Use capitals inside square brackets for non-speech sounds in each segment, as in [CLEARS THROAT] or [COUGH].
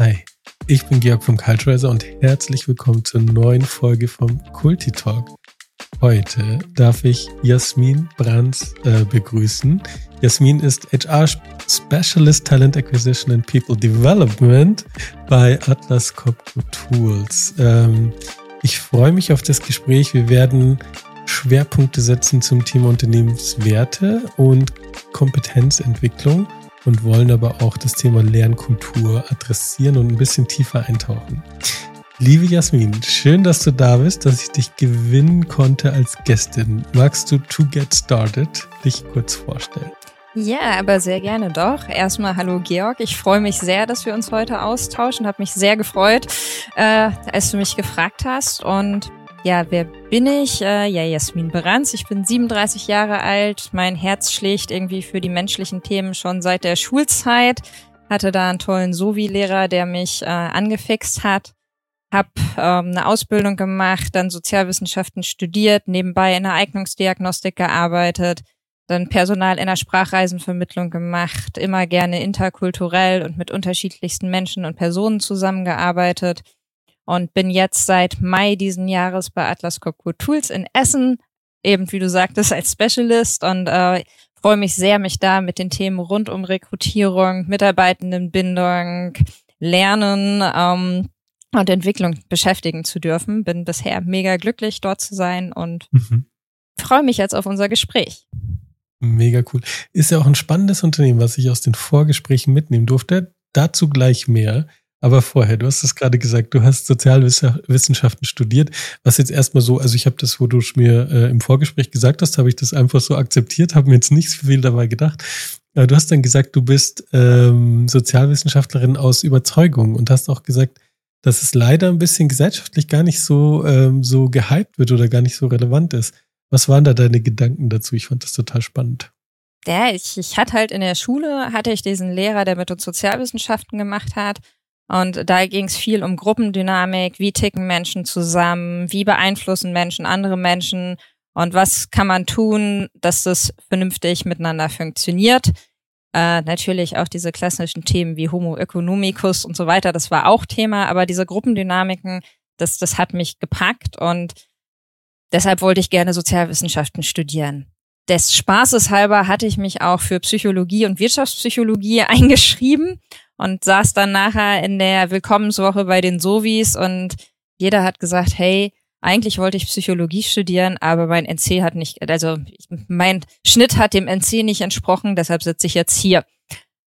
Hi, ich bin Georg vom Culturizer und herzlich willkommen zur neuen Folge vom Kulti Talk. Heute darf ich Jasmin Brands äh, begrüßen. Jasmin ist HR Specialist Talent Acquisition and People Development bei Atlas Copco Tools. Ähm, ich freue mich auf das Gespräch. Wir werden Schwerpunkte setzen zum Thema Unternehmenswerte und Kompetenzentwicklung und wollen aber auch das Thema Lernkultur adressieren und ein bisschen tiefer eintauchen. Liebe Jasmin, schön, dass du da bist, dass ich dich gewinnen konnte als Gästin. Magst du To Get Started dich kurz vorstellen? Ja, aber sehr gerne doch. Erstmal hallo Georg. Ich freue mich sehr, dass wir uns heute austauschen. Habe mich sehr gefreut, äh, als du mich gefragt hast. Und ja, wer bin ich? Äh, ja, Jasmin Beranz. Ich bin 37 Jahre alt. Mein Herz schlägt irgendwie für die menschlichen Themen schon seit der Schulzeit. Hatte da einen tollen Sovi-Lehrer, der mich äh, angefixt hat. Hab ähm, eine Ausbildung gemacht, dann Sozialwissenschaften studiert, nebenbei in der Eignungsdiagnostik gearbeitet, dann Personal in der Sprachreisenvermittlung gemacht, immer gerne interkulturell und mit unterschiedlichsten Menschen und Personen zusammengearbeitet und bin jetzt seit Mai diesen Jahres bei Atlas Copco Tools in Essen, eben wie du sagtest, als Specialist und äh, freue mich sehr, mich da mit den Themen rund um Rekrutierung, Mitarbeitendenbindung, Lernen ähm, und Entwicklung beschäftigen zu dürfen. Bin bisher mega glücklich, dort zu sein und mhm. freue mich jetzt auf unser Gespräch. Mega cool. Ist ja auch ein spannendes Unternehmen, was ich aus den Vorgesprächen mitnehmen durfte. Dazu gleich mehr. Aber vorher, du hast es gerade gesagt, du hast Sozialwissenschaften studiert, was jetzt erstmal so, also ich habe das, wo du es mir äh, im Vorgespräch gesagt hast, habe ich das einfach so akzeptiert, habe mir jetzt nicht so viel dabei gedacht. Aber du hast dann gesagt, du bist ähm, Sozialwissenschaftlerin aus Überzeugung und hast auch gesagt, dass es leider ein bisschen gesellschaftlich gar nicht so, ähm, so gehypt wird oder gar nicht so relevant ist. Was waren da deine Gedanken dazu? Ich fand das total spannend. Ja, ich, ich hatte halt in der Schule, hatte ich diesen Lehrer, der mit uns Sozialwissenschaften gemacht hat. Und da ging es viel um Gruppendynamik, wie ticken Menschen zusammen, wie beeinflussen Menschen andere Menschen und was kann man tun, dass das vernünftig miteinander funktioniert. Äh, natürlich auch diese klassischen Themen wie Homo economicus und so weiter, das war auch Thema, aber diese Gruppendynamiken, das, das hat mich gepackt und deshalb wollte ich gerne Sozialwissenschaften studieren. Des Spaßes halber hatte ich mich auch für Psychologie und Wirtschaftspsychologie [LAUGHS] eingeschrieben und saß dann nachher in der Willkommenswoche bei den Sovis und jeder hat gesagt, hey, eigentlich wollte ich Psychologie studieren, aber mein NC hat nicht, also mein Schnitt hat dem NC nicht entsprochen, deshalb sitze ich jetzt hier.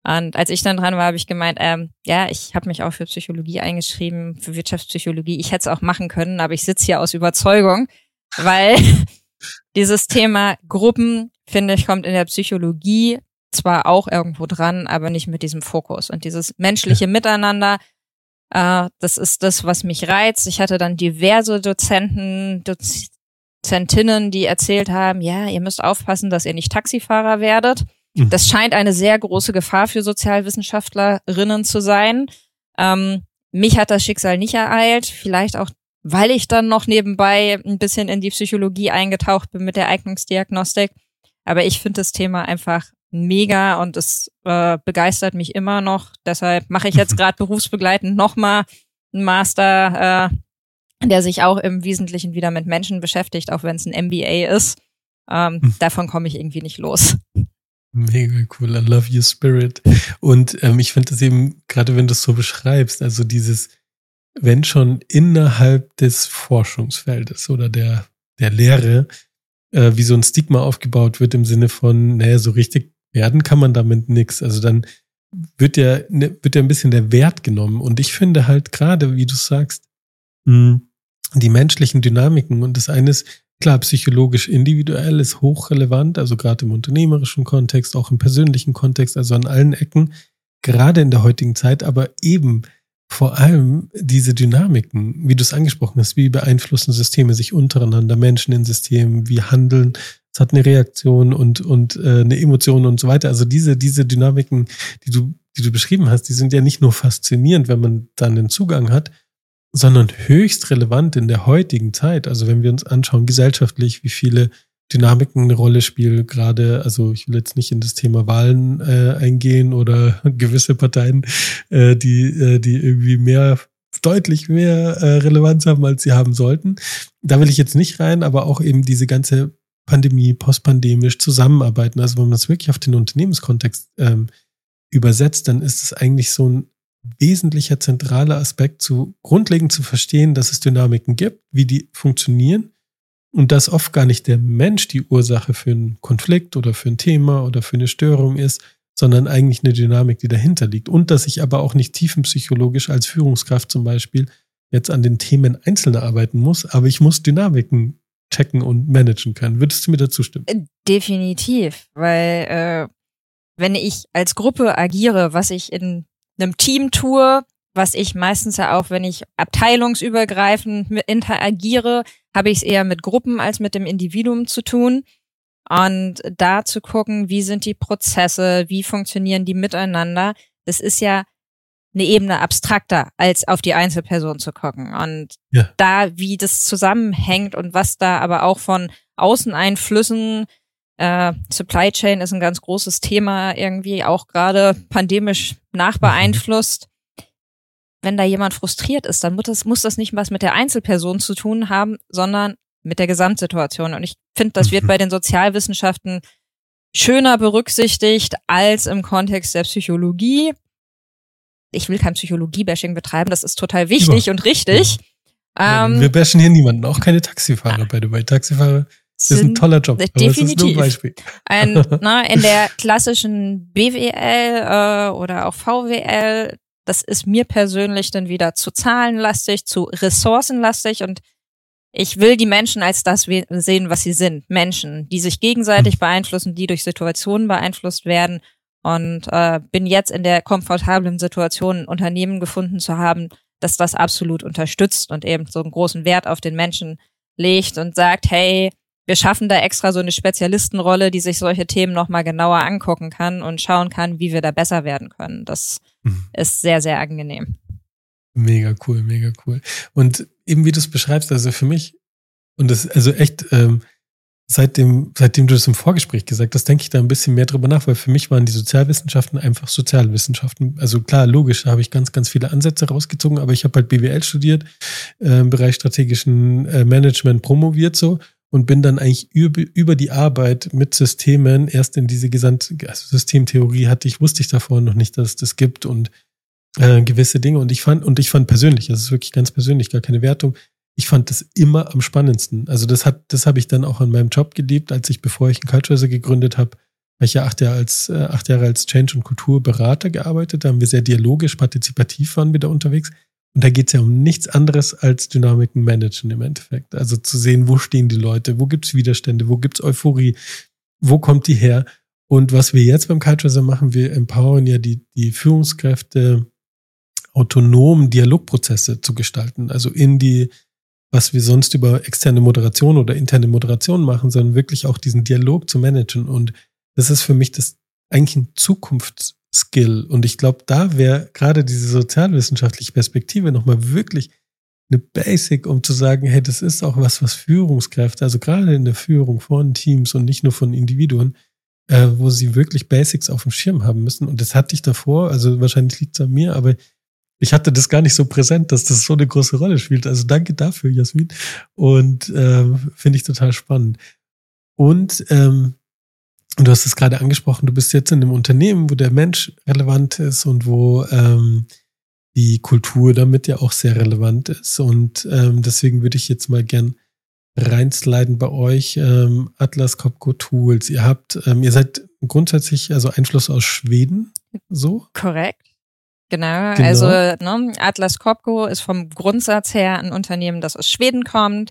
Und als ich dann dran war, habe ich gemeint, ähm, ja, ich habe mich auch für Psychologie eingeschrieben, für Wirtschaftspsychologie. Ich hätte es auch machen können, aber ich sitze hier aus Überzeugung, weil [LAUGHS] dieses Thema Gruppen, finde ich, kommt in der Psychologie zwar auch irgendwo dran, aber nicht mit diesem Fokus. Und dieses menschliche Miteinander, äh, das ist das, was mich reizt. Ich hatte dann diverse Dozenten, Dozentinnen, die erzählt haben, ja, ihr müsst aufpassen, dass ihr nicht Taxifahrer werdet. Mhm. Das scheint eine sehr große Gefahr für Sozialwissenschaftlerinnen zu sein. Ähm, mich hat das Schicksal nicht ereilt, vielleicht auch, weil ich dann noch nebenbei ein bisschen in die Psychologie eingetaucht bin mit der Eignungsdiagnostik. Aber ich finde das Thema einfach mega und es äh, begeistert mich immer noch. Deshalb mache ich jetzt [LAUGHS] gerade berufsbegleitend nochmal einen Master, äh, der sich auch im Wesentlichen wieder mit Menschen beschäftigt, auch wenn es ein MBA ist. Ähm, hm. Davon komme ich irgendwie nicht los. Mega cool, I love your spirit. Und ähm, ich finde das eben, gerade wenn du es so beschreibst, also dieses, wenn schon innerhalb des Forschungsfeldes oder der, der Lehre, äh, wie so ein Stigma aufgebaut wird im Sinne von, naja, so richtig werden kann man damit nichts. Also dann wird ja, ne, wird ja ein bisschen der Wert genommen. Und ich finde halt gerade, wie du sagst, hm, die menschlichen Dynamiken und das eine ist, klar, psychologisch individuell ist hochrelevant, also gerade im unternehmerischen Kontext, auch im persönlichen Kontext, also an allen Ecken, gerade in der heutigen Zeit, aber eben vor allem diese Dynamiken, wie du es angesprochen hast, wie beeinflussen Systeme sich untereinander, Menschen in Systemen, wie handeln es hat eine Reaktion und, und äh, eine Emotion und so weiter. Also diese, diese Dynamiken, die du, die du beschrieben hast, die sind ja nicht nur faszinierend, wenn man dann den Zugang hat, sondern höchst relevant in der heutigen Zeit. Also wenn wir uns anschauen, gesellschaftlich, wie viele Dynamiken eine Rolle spielen, gerade, also ich will jetzt nicht in das Thema Wahlen äh, eingehen oder [LAUGHS] gewisse Parteien, äh, die, äh, die irgendwie mehr, deutlich mehr äh, Relevanz haben, als sie haben sollten. Da will ich jetzt nicht rein, aber auch eben diese ganze Pandemie, postpandemisch zusammenarbeiten. Also wenn man das wirklich auf den Unternehmenskontext ähm, übersetzt, dann ist es eigentlich so ein wesentlicher zentraler Aspekt, zu grundlegend zu verstehen, dass es Dynamiken gibt, wie die funktionieren und dass oft gar nicht der Mensch die Ursache für einen Konflikt oder für ein Thema oder für eine Störung ist, sondern eigentlich eine Dynamik, die dahinter liegt. Und dass ich aber auch nicht tiefenpsychologisch als Führungskraft zum Beispiel jetzt an den Themen Einzelner arbeiten muss, aber ich muss Dynamiken checken und managen können. Würdest du mir dazu stimmen? Äh, definitiv, weil äh, wenn ich als Gruppe agiere, was ich in einem Team tue, was ich meistens ja auch, wenn ich abteilungsübergreifend interagiere, habe ich es eher mit Gruppen als mit dem Individuum zu tun. Und da zu gucken, wie sind die Prozesse, wie funktionieren die miteinander, das ist ja eine Ebene abstrakter, als auf die Einzelperson zu gucken. Und ja. da, wie das zusammenhängt und was da aber auch von Außeneinflüssen, äh, Supply Chain ist ein ganz großes Thema, irgendwie auch gerade pandemisch nachbeeinflusst. Wenn da jemand frustriert ist, dann muss das, muss das nicht was mit der Einzelperson zu tun haben, sondern mit der Gesamtsituation. Und ich finde, das wird mhm. bei den Sozialwissenschaften schöner berücksichtigt als im Kontext der Psychologie ich will kein Psychologie-Bashing betreiben, das ist total wichtig ja. und richtig. Ja. Ähm, wir bashen hier niemanden, auch keine Taxifahrer, bei bei Taxifahrer das ist ein toller Job. Definitiv. Ein, Ein, [LAUGHS] ne, in der klassischen BWL äh, oder auch VWL, das ist mir persönlich dann wieder zu zahlenlastig, zu ressourcenlastig und ich will die Menschen als das sehen, was sie sind. Menschen, die sich gegenseitig hm. beeinflussen, die durch Situationen beeinflusst werden und äh, bin jetzt in der komfortablen Situation, ein Unternehmen gefunden zu haben, das das absolut unterstützt und eben so einen großen Wert auf den Menschen legt und sagt, hey, wir schaffen da extra so eine Spezialistenrolle, die sich solche Themen nochmal genauer angucken kann und schauen kann, wie wir da besser werden können. Das mhm. ist sehr, sehr angenehm. Mega cool, mega cool. Und eben wie du es beschreibst, also für mich, und das, also echt, ähm, seitdem, seitdem du das im Vorgespräch gesagt hast, denke ich da ein bisschen mehr drüber nach, weil für mich waren die Sozialwissenschaften einfach Sozialwissenschaften. Also klar, logisch, da habe ich ganz, ganz viele Ansätze rausgezogen, aber ich habe halt BWL studiert, äh, im Bereich strategischen äh, Management promoviert so und bin dann eigentlich über, über die Arbeit mit Systemen erst in diese gesamte also Systemtheorie hatte ich, wusste ich davor noch nicht, dass es das gibt und äh, gewisse Dinge und ich fand, und ich fand persönlich, das ist wirklich ganz persönlich, gar keine Wertung, ich fand das immer am spannendsten. Also das hat, das habe ich dann auch an meinem Job geliebt, als ich, bevor ich ein Culture gegründet habe, weil ich ja acht Jahre als, äh, acht Jahre als Change- und Kulturberater gearbeitet. Da haben wir sehr dialogisch, partizipativ waren wir da unterwegs. Und da geht es ja um nichts anderes als Dynamiken managen im Endeffekt. Also zu sehen, wo stehen die Leute, wo gibt es Widerstände, wo gibt es Euphorie, wo kommt die her? Und was wir jetzt beim Culture machen, wir empowern ja die, die Führungskräfte, autonom Dialogprozesse zu gestalten, also in die was wir sonst über externe Moderation oder interne Moderation machen, sondern wirklich auch diesen Dialog zu managen. Und das ist für mich das eigentlich ein Zukunftsskill. Und ich glaube, da wäre gerade diese sozialwissenschaftliche Perspektive nochmal wirklich eine Basic, um zu sagen, hey, das ist auch was, was Führungskräfte, also gerade in der Führung von Teams und nicht nur von Individuen, äh, wo sie wirklich Basics auf dem Schirm haben müssen. Und das hatte ich davor, also wahrscheinlich liegt es an mir, aber ich hatte das gar nicht so präsent, dass das so eine große Rolle spielt. Also danke dafür, Jasmin. Und ähm, finde ich total spannend. Und ähm, du hast es gerade angesprochen, du bist jetzt in einem Unternehmen, wo der Mensch relevant ist und wo ähm, die Kultur damit ja auch sehr relevant ist. Und ähm, deswegen würde ich jetzt mal gern reinsliden bei euch. Ähm, Atlas Copco Tools. Ihr habt, ähm, ihr seid grundsätzlich also Einfluss aus Schweden, so? Korrekt. Genau, genau. also ne, Atlas Copco ist vom Grundsatz her ein Unternehmen, das aus Schweden kommt,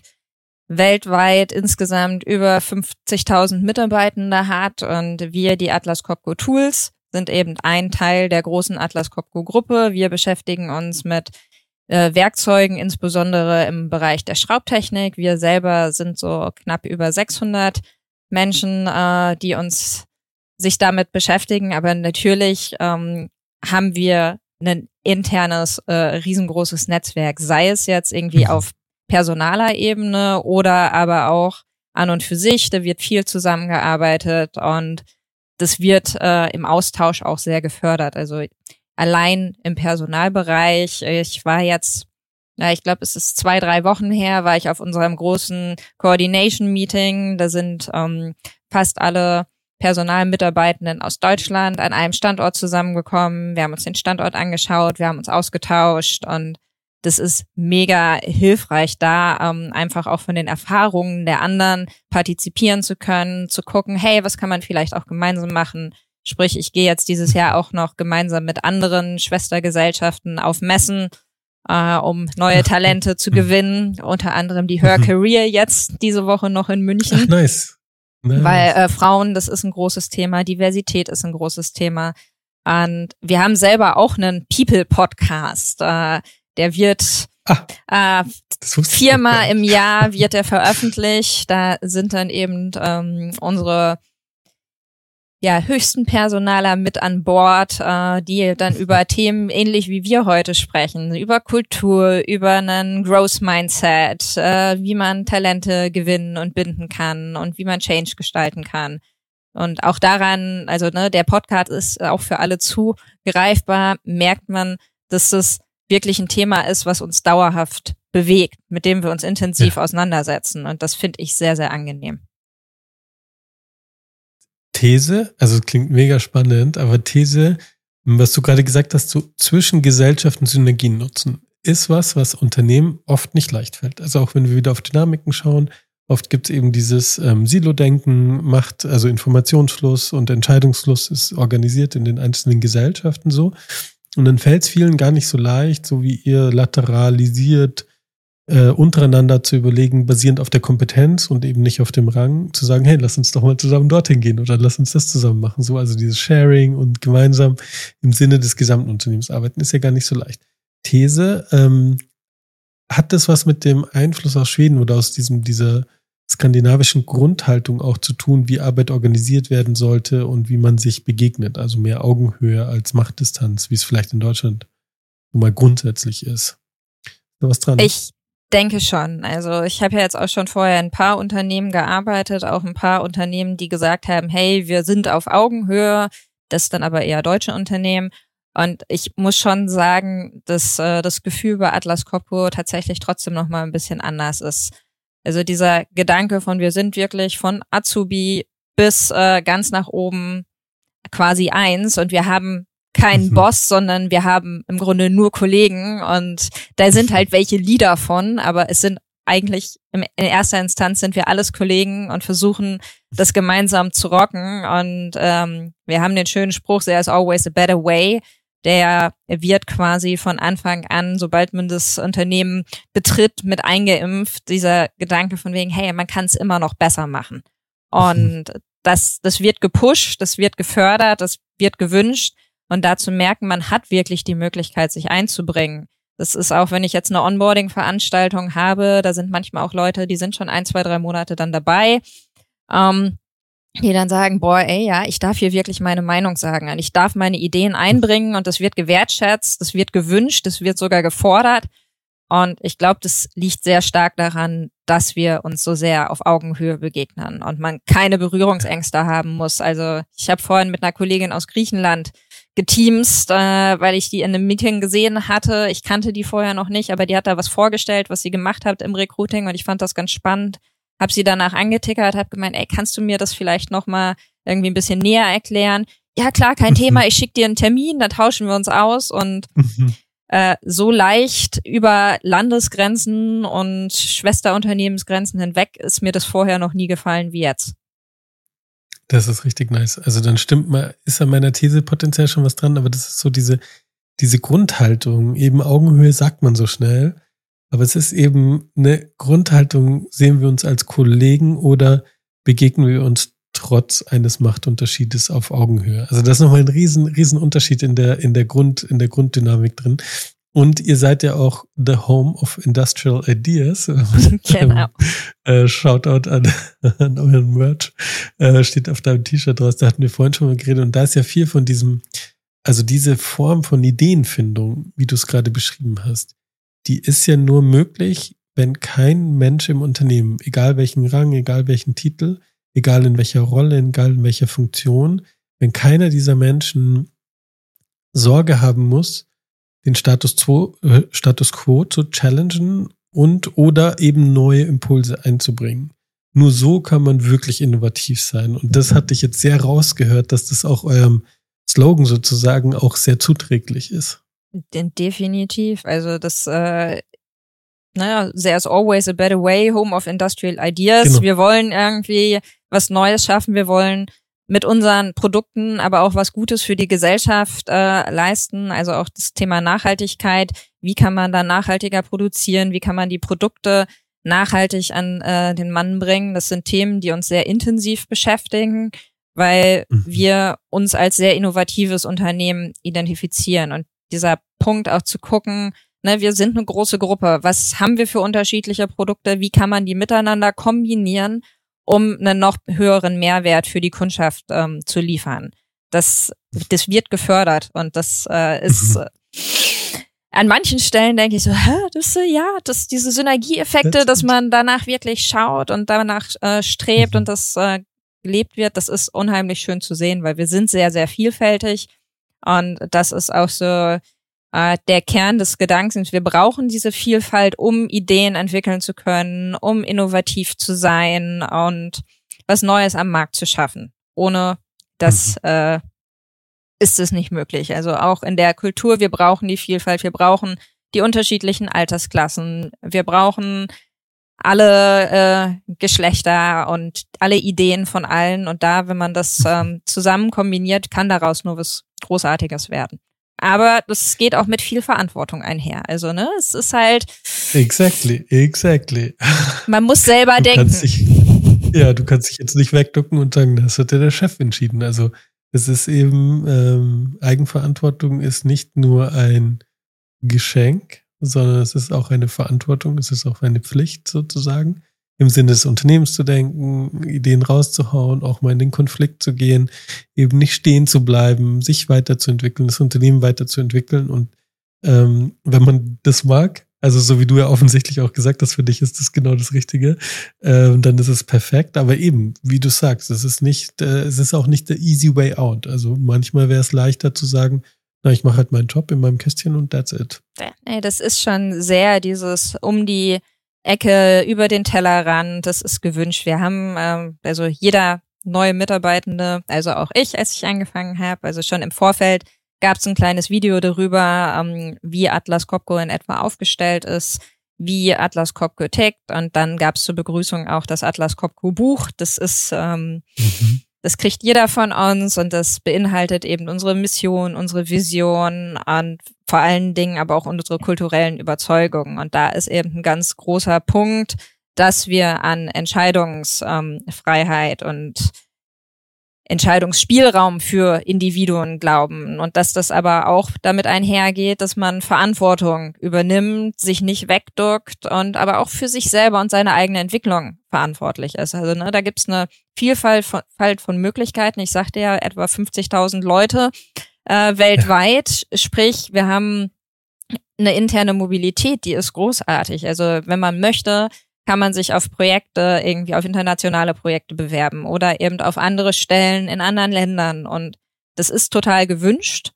weltweit insgesamt über 50.000 Mitarbeitende hat und wir, die Atlas Copco Tools, sind eben ein Teil der großen Atlas Copco Gruppe. Wir beschäftigen uns mit äh, Werkzeugen, insbesondere im Bereich der Schraubtechnik. Wir selber sind so knapp über 600 Menschen, äh, die uns sich damit beschäftigen. Aber natürlich ähm, haben wir ein internes, äh, riesengroßes Netzwerk, sei es jetzt irgendwie mhm. auf personaler Ebene oder aber auch an und für sich. Da wird viel zusammengearbeitet und das wird äh, im Austausch auch sehr gefördert. Also allein im Personalbereich. Ich war jetzt, ja, ich glaube, es ist zwei, drei Wochen her, war ich auf unserem großen Coordination Meeting. Da sind ähm, fast alle Personalmitarbeitenden aus Deutschland an einem Standort zusammengekommen. Wir haben uns den Standort angeschaut, wir haben uns ausgetauscht und das ist mega hilfreich, da ähm, einfach auch von den Erfahrungen der anderen partizipieren zu können, zu gucken, hey, was kann man vielleicht auch gemeinsam machen? Sprich, ich gehe jetzt dieses Jahr auch noch gemeinsam mit anderen Schwestergesellschaften auf Messen, äh, um neue [LAUGHS] Talente zu gewinnen. Unter anderem die Her [LAUGHS] Career jetzt diese Woche noch in München. Ach, nice. nice. Weil äh, Frauen, das ist ein großes Thema, Diversität ist ein großes Thema. Und wir haben selber auch einen People-Podcast. Äh, der wird ah, äh, viermal im Jahr [LAUGHS] wird er veröffentlicht. Da sind dann eben ähm, unsere ja, höchsten Personaler mit an Bord, äh, die dann über Themen ähnlich wie wir heute sprechen, über Kultur, über einen Growth Mindset, äh, wie man Talente gewinnen und binden kann und wie man Change gestalten kann. Und auch daran, also ne, der Podcast ist auch für alle zugreifbar, merkt man, dass es wirklich ein Thema ist, was uns dauerhaft bewegt, mit dem wir uns intensiv ja. auseinandersetzen. Und das finde ich sehr, sehr angenehm. These, also klingt mega spannend, aber These, was du gerade gesagt hast, so zwischen Gesellschaften Synergien nutzen, ist was, was Unternehmen oft nicht leicht fällt. Also auch wenn wir wieder auf Dynamiken schauen, oft gibt es eben dieses ähm, Silo-Denken, Macht, also Informationsfluss und Entscheidungsfluss ist organisiert in den einzelnen Gesellschaften so. Und dann fällt es vielen gar nicht so leicht, so wie ihr lateralisiert äh, untereinander zu überlegen, basierend auf der Kompetenz und eben nicht auf dem Rang, zu sagen, hey, lass uns doch mal zusammen dorthin gehen oder lass uns das zusammen machen. So, also dieses Sharing und gemeinsam im Sinne des gesamten Unternehmens arbeiten, ist ja gar nicht so leicht. These, ähm, hat das was mit dem Einfluss aus Schweden oder aus diesem, dieser skandinavischen Grundhaltung auch zu tun, wie Arbeit organisiert werden sollte und wie man sich begegnet? Also mehr Augenhöhe als Machtdistanz, wie es vielleicht in Deutschland mal grundsätzlich ist. was dran? Ich denke schon. Also ich habe ja jetzt auch schon vorher in ein paar Unternehmen gearbeitet, auch ein paar Unternehmen, die gesagt haben, hey, wir sind auf Augenhöhe. Das dann aber eher deutsche Unternehmen. Und ich muss schon sagen, dass äh, das Gefühl bei Atlas Copco tatsächlich trotzdem noch mal ein bisschen anders ist. Also dieser Gedanke von wir sind wirklich von Azubi bis äh, ganz nach oben quasi eins und wir haben keinen mhm. Boss, sondern wir haben im Grunde nur Kollegen und da sind halt welche Leader von, aber es sind eigentlich in erster Instanz sind wir alles Kollegen und versuchen das gemeinsam zu rocken und ähm, wir haben den schönen Spruch, there is always a better way. Der wird quasi von Anfang an, sobald man das Unternehmen betritt, mit eingeimpft. Dieser Gedanke von wegen, hey, man kann es immer noch besser machen. Und das, das wird gepusht, das wird gefördert, das wird gewünscht. Und dazu merken, man hat wirklich die Möglichkeit, sich einzubringen. Das ist auch, wenn ich jetzt eine Onboarding-Veranstaltung habe, da sind manchmal auch Leute, die sind schon ein, zwei, drei Monate dann dabei, ähm, die dann sagen, boah, ey, ja, ich darf hier wirklich meine Meinung sagen. Und ich darf meine Ideen einbringen und das wird gewertschätzt, das wird gewünscht, das wird sogar gefordert. Und ich glaube, das liegt sehr stark daran, dass wir uns so sehr auf Augenhöhe begegnen und man keine Berührungsängste haben muss. Also ich habe vorhin mit einer Kollegin aus Griechenland geteamst, äh, weil ich die in einem Meeting gesehen hatte. Ich kannte die vorher noch nicht, aber die hat da was vorgestellt, was sie gemacht hat im Recruiting und ich fand das ganz spannend. Hab sie danach angetickert, hab gemeint, ey, kannst du mir das vielleicht noch mal irgendwie ein bisschen näher erklären? Ja, klar, kein Thema. Ich schick dir einen Termin, dann tauschen wir uns aus und mhm. äh, so leicht über Landesgrenzen und Schwesterunternehmensgrenzen hinweg ist mir das vorher noch nie gefallen wie jetzt. Das ist richtig nice. Also dann stimmt mal, ist an meiner These potenziell schon was dran, aber das ist so diese, diese Grundhaltung. Eben Augenhöhe sagt man so schnell. Aber es ist eben eine Grundhaltung, sehen wir uns als Kollegen oder begegnen wir uns trotz eines Machtunterschiedes auf Augenhöhe. Also das ist nochmal ein riesen, riesen Unterschied in der, in der Grund, in der Grunddynamik drin. Und ihr seid ja auch the home of industrial ideas. [LAUGHS] Genau. äh, Shoutout an, [LAUGHS] an euren Merch. Äh, steht auf deinem T-Shirt draus. Da hatten wir vorhin schon mal geredet. Und da ist ja viel von diesem, also diese Form von Ideenfindung, wie du es gerade beschrieben hast, die ist ja nur möglich, wenn kein Mensch im Unternehmen, egal welchen Rang, egal welchen Titel, egal in welcher Rolle, egal in welcher Funktion, wenn keiner dieser Menschen Sorge haben muss, den Status quo, äh, Status quo zu challengen und oder eben neue Impulse einzubringen. Nur so kann man wirklich innovativ sein. Und das hatte ich jetzt sehr rausgehört, dass das auch eurem Slogan sozusagen auch sehr zuträglich ist. Definitiv. Also das, äh, naja, there's always a better way, home of industrial ideas. Genau. Wir wollen irgendwie was Neues schaffen. Wir wollen mit unseren Produkten aber auch was Gutes für die Gesellschaft äh, leisten. Also auch das Thema Nachhaltigkeit. Wie kann man da nachhaltiger produzieren? Wie kann man die Produkte nachhaltig an äh, den Mann bringen? Das sind Themen, die uns sehr intensiv beschäftigen, weil mhm. wir uns als sehr innovatives Unternehmen identifizieren. Und dieser Punkt auch zu gucken, ne, wir sind eine große Gruppe. Was haben wir für unterschiedliche Produkte? Wie kann man die miteinander kombinieren? um einen noch höheren Mehrwert für die Kundschaft ähm, zu liefern. Das, das wird gefördert und das äh, ist mhm. äh, an manchen Stellen denke ich so, hä, das äh, ja, das diese Synergieeffekte, dass man danach wirklich schaut und danach äh, strebt mhm. und das äh, gelebt wird, das ist unheimlich schön zu sehen, weil wir sind sehr sehr vielfältig und das ist auch so äh, der Kern des Gedankens. Wir brauchen diese Vielfalt, um Ideen entwickeln zu können, um innovativ zu sein und was Neues am Markt zu schaffen. Ohne das mhm. äh, ist es nicht möglich. Also auch in der Kultur, wir brauchen die Vielfalt, wir brauchen die unterschiedlichen Altersklassen, wir brauchen alle äh, Geschlechter und alle Ideen von allen. Und da, wenn man das [LAUGHS] ähm, zusammen kombiniert, kann daraus nur was Großartiges werden. Aber das geht auch mit viel Verantwortung einher. Also, ne, es ist halt. Exactly, exactly. Man muss selber du denken. Dich, ja, du kannst dich jetzt nicht wegducken und sagen, das hat ja der Chef entschieden. Also, es ist eben, ähm, Eigenverantwortung ist nicht nur ein Geschenk, sondern es ist auch eine Verantwortung, es ist auch eine Pflicht sozusagen im Sinne des Unternehmens zu denken, Ideen rauszuhauen, auch mal in den Konflikt zu gehen, eben nicht stehen zu bleiben, sich weiterzuentwickeln, das Unternehmen weiterzuentwickeln. Und ähm, wenn man das mag, also so wie du ja offensichtlich auch gesagt hast, für dich ist das genau das Richtige, ähm, dann ist es perfekt. Aber eben, wie du sagst, es ist nicht, äh, es ist auch nicht der easy way out. Also manchmal wäre es leichter zu sagen, na, ich mache halt meinen Job in meinem Kästchen und that's it. Nee, das ist schon sehr dieses um die Ecke, über den Tellerrand. Das ist gewünscht. Wir haben, ähm, also jeder neue Mitarbeitende, also auch ich, als ich angefangen habe, also schon im Vorfeld gab es ein kleines Video darüber, ähm, wie Atlas Copco in etwa aufgestellt ist, wie Atlas Copco tickt und dann gab es zur Begrüßung auch das Atlas Copco Buch. Das ist ähm, mhm. Das kriegt jeder von uns und das beinhaltet eben unsere Mission, unsere Vision und vor allen Dingen aber auch unsere kulturellen Überzeugungen. Und da ist eben ein ganz großer Punkt, dass wir an Entscheidungsfreiheit und Entscheidungsspielraum für Individuen glauben und dass das aber auch damit einhergeht, dass man Verantwortung übernimmt, sich nicht wegduckt und aber auch für sich selber und seine eigene Entwicklung verantwortlich ist. Also ne, da gibt's eine Vielfalt von, von Möglichkeiten. Ich sagte ja etwa 50.000 Leute äh, weltweit. Sprich, wir haben eine interne Mobilität, die ist großartig. Also wenn man möchte, kann man sich auf Projekte, irgendwie auf internationale Projekte bewerben oder eben auf andere Stellen in anderen Ländern. Und das ist total gewünscht.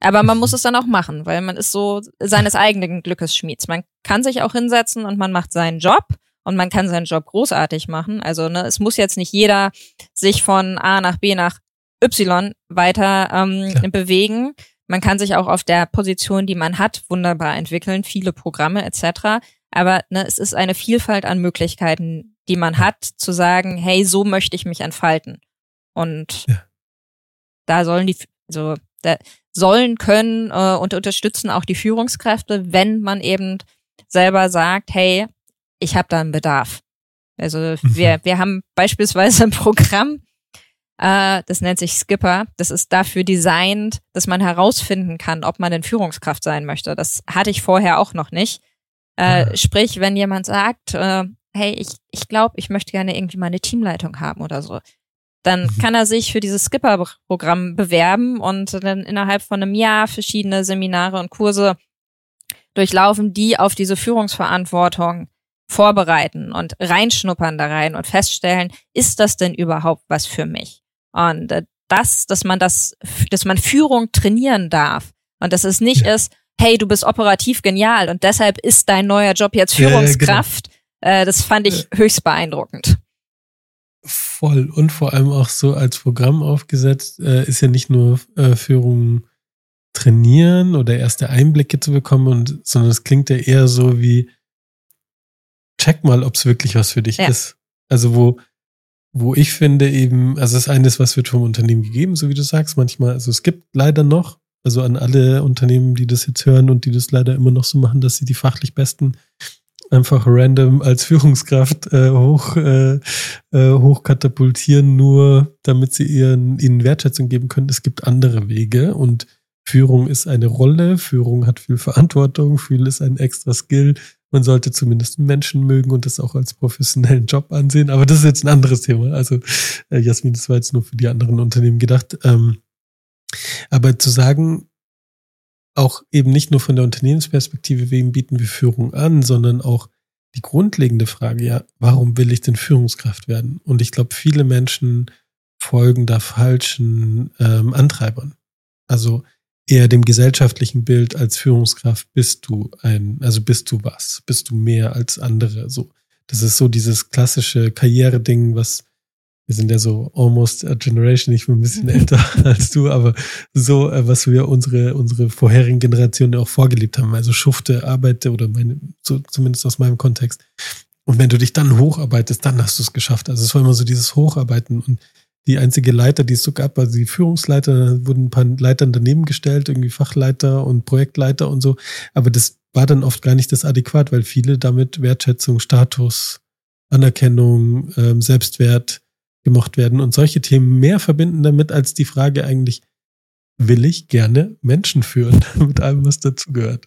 Aber man muss es dann auch machen, weil man ist so seines eigenen Glückes Schmieds. Man kann sich auch hinsetzen und man macht seinen Job und man kann seinen Job großartig machen. Also ne, es muss jetzt nicht jeder sich von A nach B nach Y weiter ähm, ja. bewegen. Man kann sich auch auf der Position, die man hat, wunderbar entwickeln, viele Programme etc. Aber ne, es ist eine Vielfalt an Möglichkeiten, die man hat, zu sagen, hey, so möchte ich mich entfalten. Und ja. da sollen die, also da sollen können äh, und unterstützen auch die Führungskräfte, wenn man eben selber sagt, hey, ich habe da einen Bedarf. Also mhm. wir, wir haben beispielsweise ein Programm, äh, das nennt sich Skipper. Das ist dafür designt, dass man herausfinden kann, ob man denn Führungskraft sein möchte. Das hatte ich vorher auch noch nicht. Äh, sprich, wenn jemand sagt, äh, hey, ich, ich glaube, ich möchte gerne irgendwie mal eine Teamleitung haben oder so, dann mhm. kann er sich für dieses Skipper-Programm bewerben und dann innerhalb von einem Jahr verschiedene Seminare und Kurse durchlaufen, die auf diese Führungsverantwortung vorbereiten und reinschnuppern da rein und feststellen, ist das denn überhaupt was für mich? Und äh, das, dass man das, dass man Führung trainieren darf und dass es nicht ja. ist, hey, du bist operativ genial und deshalb ist dein neuer Job jetzt Führungskraft. Ja, genau. äh, das fand ich höchst beeindruckend. Voll und vor allem auch so als Programm aufgesetzt, äh, ist ja nicht nur äh, Führung trainieren oder erste Einblicke zu bekommen, und, sondern es klingt ja eher so wie, check mal, ob es wirklich was für dich ja. ist. Also wo, wo ich finde eben, also das eine ist, was wird vom Unternehmen gegeben, so wie du sagst, manchmal, also es gibt leider noch, also an alle Unternehmen, die das jetzt hören und die das leider immer noch so machen, dass sie die fachlich Besten einfach random als [LAUGHS] Führungskraft äh, hoch, äh, äh, hochkatapultieren, nur damit sie ihren, ihnen Wertschätzung geben können. Es gibt andere Wege und Führung ist eine Rolle, Führung hat viel Verantwortung, viel ist ein extra Skill. Man sollte zumindest Menschen mögen und das auch als professionellen Job ansehen. Aber das ist jetzt ein anderes Thema. Also, äh, Jasmin, das war jetzt nur für die anderen Unternehmen gedacht. Ähm, aber zu sagen, auch eben nicht nur von der Unternehmensperspektive, wem bieten wir Führung an, sondern auch die grundlegende Frage, ja, warum will ich denn Führungskraft werden? Und ich glaube, viele Menschen folgen da falschen ähm, Antreibern. Also eher dem gesellschaftlichen Bild als Führungskraft bist du ein, also bist du was? Bist du mehr als andere? So, das ist so dieses klassische Karriere-Ding, was wir sind ja so almost a generation, ich bin ein bisschen [LAUGHS] älter als du, aber so, äh, was wir unsere, unsere vorherigen Generationen auch vorgelebt haben. Also Schufte, arbeite oder meine, so, zumindest aus meinem Kontext. Und wenn du dich dann hocharbeitest, dann hast du es geschafft. Also es war immer so dieses Hocharbeiten und die einzige Leiter, die es so gab, war die Führungsleiter, da wurden ein paar Leitern daneben gestellt, irgendwie Fachleiter und Projektleiter und so. Aber das war dann oft gar nicht das adäquat, weil viele damit Wertschätzung, Status, Anerkennung, ähm, Selbstwert, gemocht werden und solche Themen mehr verbinden damit als die Frage eigentlich, will ich gerne Menschen führen [LAUGHS] mit allem, was dazugehört.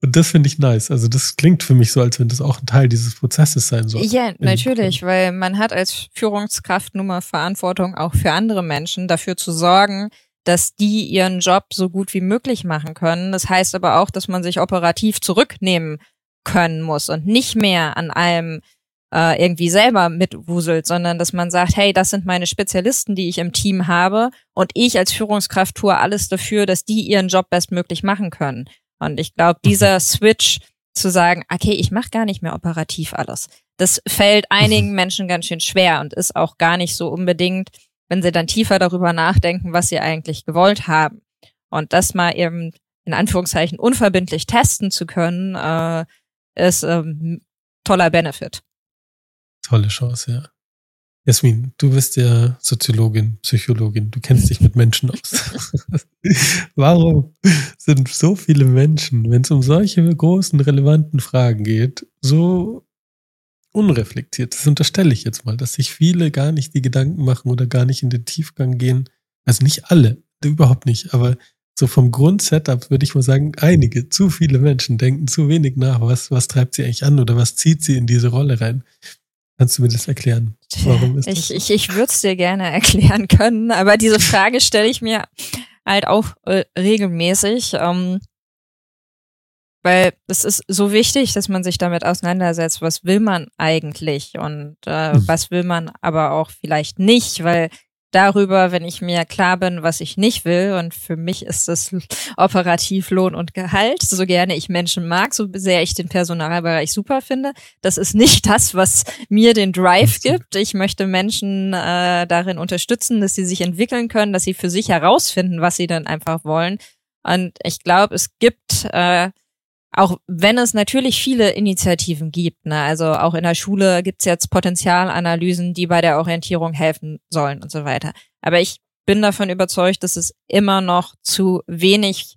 Und das finde ich nice. Also das klingt für mich so, als wenn das auch ein Teil dieses Prozesses sein soll. Ja, natürlich, weil man hat als Führungskraft nun mal Verantwortung auch für andere Menschen, dafür zu sorgen, dass die ihren Job so gut wie möglich machen können. Das heißt aber auch, dass man sich operativ zurücknehmen können muss und nicht mehr an allem äh, irgendwie selber mitwuselt, sondern dass man sagt, hey, das sind meine Spezialisten, die ich im Team habe und ich als Führungskraft tue alles dafür, dass die ihren Job bestmöglich machen können. Und ich glaube, mhm. dieser Switch zu sagen, okay, ich mache gar nicht mehr operativ alles, das fällt einigen. [LAUGHS] Menschen ganz schön schwer und ist auch gar nicht so unbedingt, wenn sie dann tiefer darüber nachdenken, was sie eigentlich gewollt haben. Und das mal eben in Anführungszeichen unverbindlich testen zu können, äh, ist ähm, toller Benefit. Tolle Chance, ja. Jasmin, du bist ja Soziologin, Psychologin, du kennst dich mit Menschen aus. [LAUGHS] Warum sind so viele Menschen, wenn es um solche großen, relevanten Fragen geht, so unreflektiert? Das unterstelle ich jetzt mal, dass sich viele gar nicht die Gedanken machen oder gar nicht in den Tiefgang gehen. Also nicht alle, überhaupt nicht, aber so vom Grundsetup würde ich mal sagen, einige, zu viele Menschen denken zu wenig nach, was, was treibt sie eigentlich an oder was zieht sie in diese Rolle rein. Kannst du mir das erklären? Warum ist ich, das ich, ich würde es dir gerne erklären können, aber diese Frage stelle ich mir halt auch äh, regelmäßig, ähm, weil es ist so wichtig, dass man sich damit auseinandersetzt, was will man eigentlich und äh, hm. was will man aber auch vielleicht nicht, weil darüber, wenn ich mir klar bin, was ich nicht will. Und für mich ist das operativ Lohn und Gehalt. So gerne ich Menschen mag, so sehr ich den Personalbereich super finde. Das ist nicht das, was mir den Drive gibt. Ich möchte Menschen äh, darin unterstützen, dass sie sich entwickeln können, dass sie für sich herausfinden, was sie dann einfach wollen. Und ich glaube, es gibt äh, auch wenn es natürlich viele Initiativen gibt, ne, also auch in der Schule gibt's jetzt Potenzialanalysen, die bei der Orientierung helfen sollen und so weiter. Aber ich bin davon überzeugt, dass es immer noch zu wenig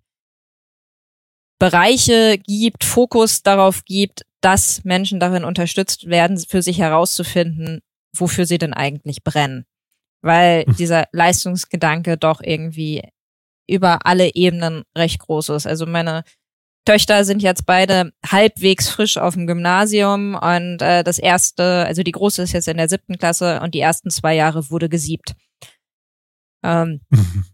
Bereiche gibt, Fokus darauf gibt, dass Menschen darin unterstützt werden, für sich herauszufinden, wofür sie denn eigentlich brennen. Weil hm. dieser Leistungsgedanke doch irgendwie über alle Ebenen recht groß ist. Also meine Töchter sind jetzt beide halbwegs frisch auf dem Gymnasium und äh, das erste, also die große ist jetzt in der siebten Klasse und die ersten zwei Jahre wurde gesiebt. Ähm, mhm.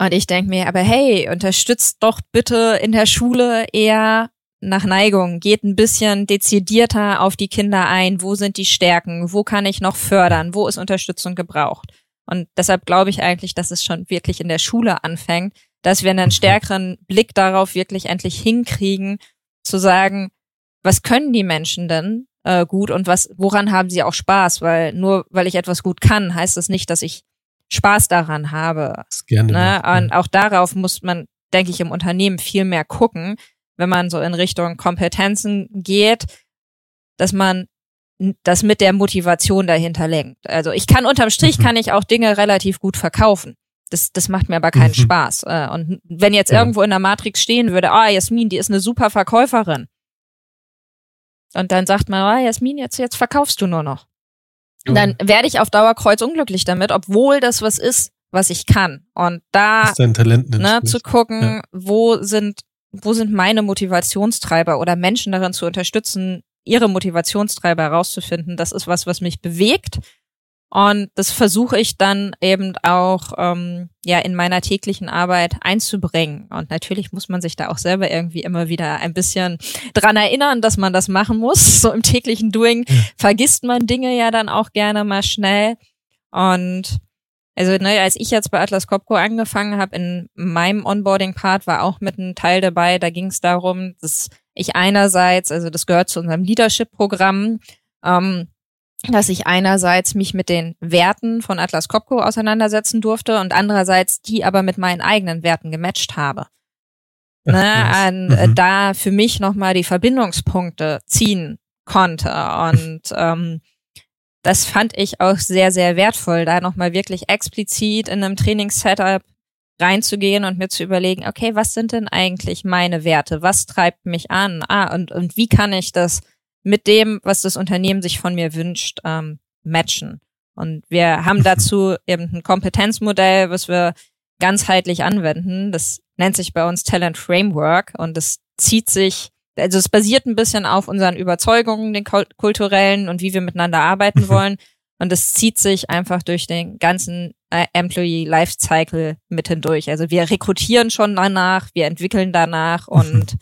Und ich denke mir, aber hey, unterstützt doch bitte in der Schule eher nach Neigung, geht ein bisschen dezidierter auf die Kinder ein, wo sind die Stärken, wo kann ich noch fördern, wo ist Unterstützung gebraucht. Und deshalb glaube ich eigentlich, dass es schon wirklich in der Schule anfängt, dass wir einen mhm. stärkeren Blick darauf wirklich endlich hinkriegen, zu sagen, was können die Menschen denn äh, gut und was, woran haben sie auch Spaß? Weil nur weil ich etwas gut kann, heißt das nicht, dass ich Spaß daran habe. Gerne ne? Und auch darauf muss man, denke ich, im Unternehmen viel mehr gucken, wenn man so in Richtung Kompetenzen geht, dass man das mit der Motivation dahinter lenkt. Also ich kann unterm Strich mhm. kann ich auch Dinge relativ gut verkaufen. Das, das macht mir aber keinen mhm. Spaß. Äh, und wenn jetzt ja. irgendwo in der Matrix stehen würde, ah, oh, Jasmin, die ist eine super Verkäuferin. Und dann sagt man, ah, Jasmin, jetzt, jetzt verkaufst du nur noch. Ja. Dann werde ich auf Dauer kreuzunglücklich damit, obwohl das was ist, was ich kann. Und da ne, zu gucken, ja. wo sind, wo sind meine Motivationstreiber oder Menschen darin zu unterstützen, ihre Motivationstreiber herauszufinden. Das ist was, was mich bewegt. Und das versuche ich dann eben auch ähm, ja in meiner täglichen Arbeit einzubringen. Und natürlich muss man sich da auch selber irgendwie immer wieder ein bisschen dran erinnern, dass man das machen muss. [LAUGHS] So im täglichen Doing vergisst man Dinge ja dann auch gerne mal schnell. Und also ne, als ich jetzt bei Atlas Copco angefangen habe, in meinem Onboarding-Part war auch mit ein Teil dabei. Da ging es darum, dass ich einerseits, also das gehört zu unserem Leadership-Programm, ähm, dass ich einerseits mich mit den Werten von Atlas Copco auseinandersetzen durfte und andererseits die aber mit meinen eigenen Werten gematcht habe. Ne, und äh, mhm. da für mich nochmal die Verbindungspunkte ziehen konnte. Und [LAUGHS] ähm, das fand ich auch sehr, sehr wertvoll, da nochmal wirklich explizit in einem Trainingssetup reinzugehen und mir zu überlegen, okay, was sind denn eigentlich meine Werte? Was treibt mich an? Ah, und, und wie kann ich das mit dem, was das Unternehmen sich von mir wünscht, ähm, matchen? Und wir haben [LAUGHS] dazu eben ein Kompetenzmodell, was wir ganzheitlich anwenden. Das nennt sich bei uns Talent Framework und das zieht sich, also es basiert ein bisschen auf unseren Überzeugungen, den kulturellen und wie wir miteinander arbeiten [LAUGHS] wollen. Und es zieht sich einfach durch den ganzen äh, Employee Lifecycle mit hindurch. Also wir rekrutieren schon danach, wir entwickeln danach [LAUGHS] und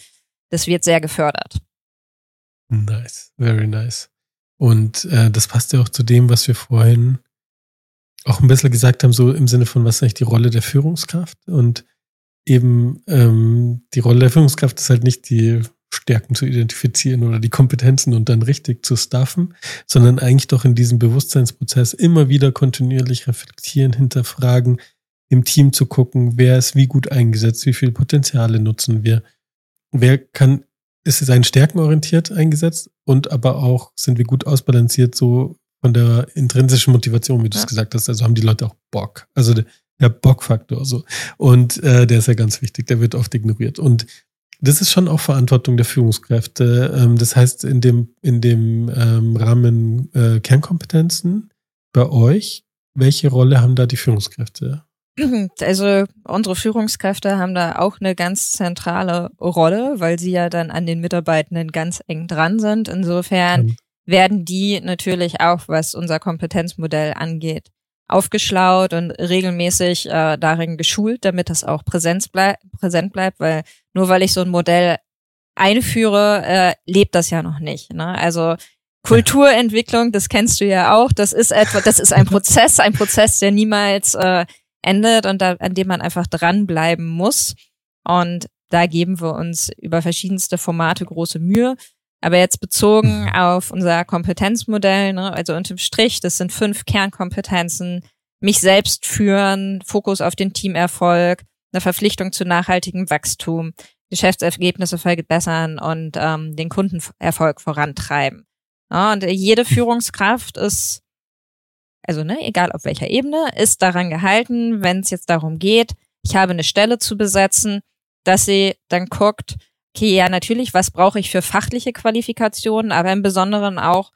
das wird sehr gefördert. Nice, very nice. Und äh, das passt ja auch zu dem, was wir vorhin auch ein bisschen gesagt haben, so im Sinne von, was ist eigentlich die Rolle der Führungskraft? Und eben ähm, die Rolle der Führungskraft ist halt nicht die Stärken zu identifizieren oder die Kompetenzen und dann richtig zu staffen, sondern eigentlich doch in diesem Bewusstseinsprozess immer wieder kontinuierlich reflektieren, hinterfragen, im Team zu gucken, wer ist wie gut eingesetzt, wie viele Potenziale nutzen wir, wer kann, ist es ein stärkenorientiert eingesetzt und aber auch sind wir gut ausbalanciert so von der intrinsischen Motivation, wie du es ja. gesagt hast. Also haben die Leute auch Bock. Also der, der Bockfaktor so. Und äh, der ist ja ganz wichtig, der wird oft ignoriert. Und das ist schon auch Verantwortung der Führungskräfte. Ähm, das heißt, in dem, in dem ähm, Rahmen äh, Kernkompetenzen bei euch, welche Rolle haben da die Führungskräfte? [CLEARS THROAT] Also unsere Führungskräfte haben da auch eine ganz zentrale Rolle, weil sie ja dann an den Mitarbeitenden ganz eng dran sind. Insofern ja. werden die natürlich auch, was unser Kompetenzmodell angeht, aufgeschlaut und regelmäßig äh, darin geschult, damit das auch Präsenz blei präsent bleibt, weil nur weil ich so ein Modell einführe, äh, lebt das ja noch nicht. Ne? Also Kulturentwicklung, das kennst du ja auch, das ist etwa, das ist ein [LAUGHS] Prozess, ein Prozess, der niemals äh, endet und da, an dem man einfach dranbleiben muss. Und da geben wir uns über verschiedenste Formate große Mühe. Aber jetzt bezogen auf unser Kompetenzmodell, ne, also unterm Strich, das sind fünf Kernkompetenzen, mich selbst führen, Fokus auf den Teamerfolg, eine Verpflichtung zu nachhaltigem Wachstum, Geschäftsergebnisse verbessern und ähm, den Kundenerfolg vorantreiben. Ja, und jede Führungskraft ist, also ne, egal auf welcher Ebene, ist daran gehalten, wenn es jetzt darum geht, ich habe eine Stelle zu besetzen, dass sie dann guckt, okay, ja, natürlich, was brauche ich für fachliche Qualifikationen, aber im Besonderen auch,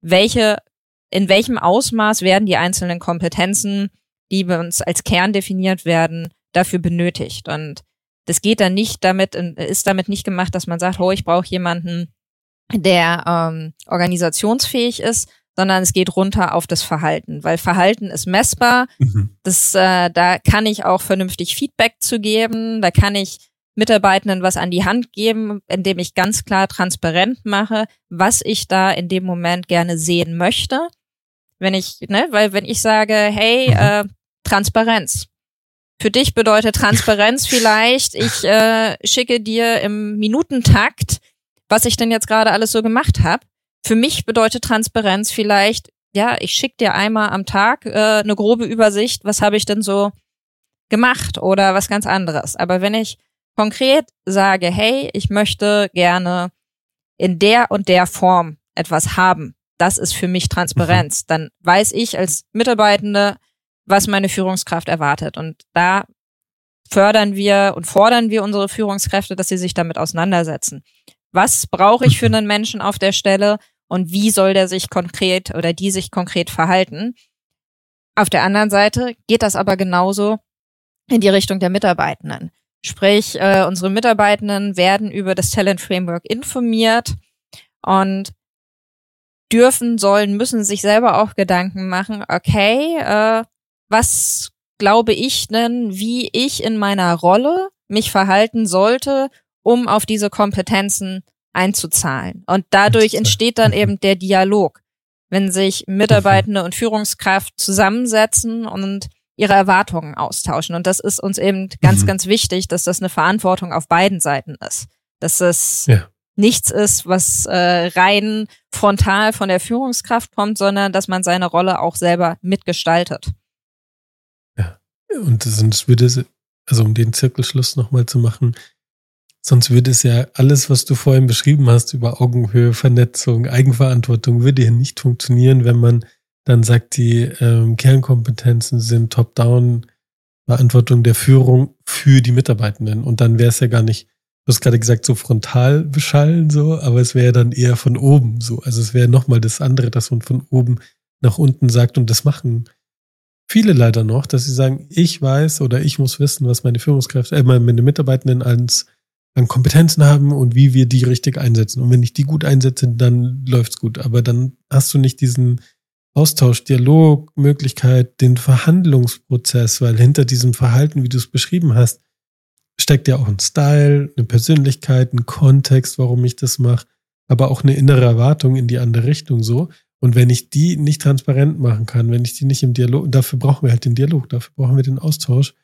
welche, in welchem Ausmaß werden die einzelnen Kompetenzen, die bei uns als Kern definiert werden, dafür benötigt. Und das geht dann nicht damit, ist damit nicht gemacht, dass man sagt, oh, ich brauche jemanden, der ähm, organisationsfähig ist, sondern es geht runter auf das Verhalten, weil Verhalten ist messbar. Mhm. Das, äh, da kann ich auch vernünftig Feedback zu geben, da kann ich Mitarbeitenden was an die Hand geben, indem ich ganz klar transparent mache, was ich da in dem Moment gerne sehen möchte. Wenn ich, ne, weil wenn ich sage, hey, mhm. äh, Transparenz. Für dich bedeutet Transparenz [LAUGHS] vielleicht, ich äh, schicke dir im Minutentakt, was ich denn jetzt gerade alles so gemacht habe. Für mich bedeutet Transparenz vielleicht, ja, ich schicke dir einmal am Tag äh, eine grobe Übersicht, was habe ich denn so gemacht oder was ganz anderes. Aber wenn ich konkret sage, hey, ich möchte gerne in der und der Form etwas haben, das ist für mich Transparenz, mhm. dann weiß ich als Mitarbeitende, was meine Führungskraft erwartet. Und da fördern wir und fordern wir unsere Führungskräfte, dass sie sich damit auseinandersetzen. Was brauche ich für einen Menschen auf der Stelle und wie soll der sich konkret oder die sich konkret verhalten? Auf der anderen Seite geht das aber genauso in die Richtung der Mitarbeitenden. Sprich, äh, unsere Mitarbeitenden werden über das Talent Framework informiert und dürfen, sollen, müssen sich selber auch Gedanken machen, okay, äh, was glaube ich denn, wie ich in meiner Rolle mich verhalten sollte, um auf diese Kompetenzen einzuzahlen. Und dadurch entsteht dann eben der Dialog, wenn sich Mitarbeitende und Führungskraft zusammensetzen und ihre Erwartungen austauschen. Und das ist uns eben ganz, mhm. ganz wichtig, dass das eine Verantwortung auf beiden Seiten ist. Dass es ja. nichts ist, was äh, rein frontal von der Führungskraft kommt, sondern dass man seine Rolle auch selber mitgestaltet. Ja, und sonst würde also um den Zirkelschluss nochmal zu machen, sonst würde es ja alles, was du vorhin beschrieben hast über Augenhöhe, Vernetzung, Eigenverantwortung, würde ja nicht funktionieren, wenn man dann sagt, die ähm, Kernkompetenzen sind Top-Down Verantwortung der Führung für die Mitarbeitenden. Und dann wäre es ja gar nicht, du hast gerade gesagt, so frontal beschallen, so, aber es wäre dann eher von oben so. Also es wäre nochmal das andere, dass man von oben nach unten sagt und das machen viele leider noch, dass sie sagen, ich weiß oder ich muss wissen, was meine Führungskräfte, äh, meine Mitarbeitenden als an Kompetenzen haben und wie wir die richtig einsetzen. Und wenn ich die gut einsetze, dann läuft's gut. Aber dann hast du nicht diesen Austausch, Dialog, Möglichkeit, den Verhandlungsprozess, weil hinter diesem Verhalten, wie du es beschrieben hast, steckt ja auch ein Style, eine Persönlichkeit, ein Kontext, warum ich das mache, aber auch eine innere Erwartung in die andere Richtung so. Und wenn ich die nicht transparent machen kann, wenn ich die nicht im Dialog, dafür brauchen wir halt den Dialog, dafür brauchen wir den Austausch,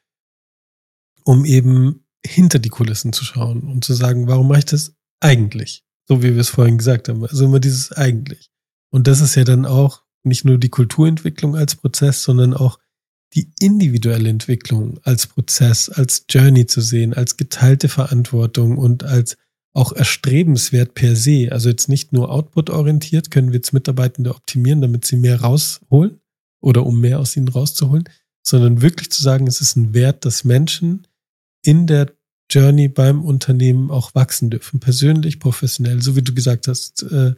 um eben hinter die Kulissen zu schauen und zu sagen, warum mache ich das eigentlich? So wie wir es vorhin gesagt haben. Also immer dieses eigentlich. Und das ist ja dann auch nicht nur die Kulturentwicklung als Prozess, sondern auch die individuelle Entwicklung als Prozess, als Journey zu sehen, als geteilte Verantwortung und als auch erstrebenswert per se. Also jetzt nicht nur output-orientiert, können wir jetzt Mitarbeitende optimieren, damit sie mehr rausholen oder um mehr aus ihnen rauszuholen, sondern wirklich zu sagen, es ist ein Wert, dass Menschen in der Journey beim Unternehmen auch wachsen dürfen, persönlich, professionell, so wie du gesagt hast, äh,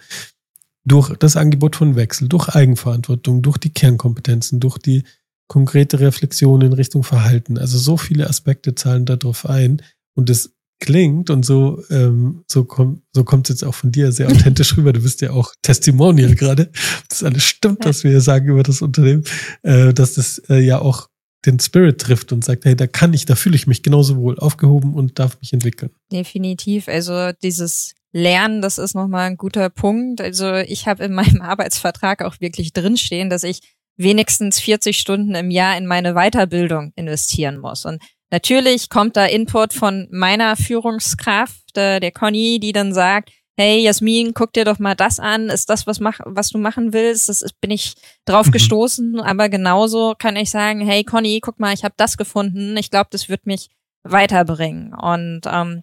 durch das Angebot von Wechsel, durch Eigenverantwortung, durch die Kernkompetenzen, durch die konkrete Reflexion in Richtung Verhalten. Also so viele Aspekte zahlen darauf ein und es klingt und so ähm, so kommt so kommt es jetzt auch von dir sehr [LAUGHS] authentisch rüber. Du bist ja auch Testimonial gerade. Das alles stimmt, was wir hier sagen über das Unternehmen, äh, dass das äh, ja auch den Spirit trifft und sagt, hey, da kann ich, da fühle ich mich genauso wohl aufgehoben und darf mich entwickeln. Definitiv. Also dieses Lernen, das ist nochmal ein guter Punkt. Also ich habe in meinem [LAUGHS] Arbeitsvertrag auch wirklich drinstehen, dass ich wenigstens 40 Stunden im Jahr in meine Weiterbildung investieren muss. Und natürlich kommt da Input von meiner Führungskraft, äh, der Conny, die dann sagt, hey Jasmin, guck dir doch mal das an, ist das, was, mach, was du machen willst? Das ist, bin ich drauf mhm. gestoßen, aber genauso kann ich sagen, hey Conny, guck mal, ich habe das gefunden, ich glaube, das wird mich weiterbringen. Und ähm,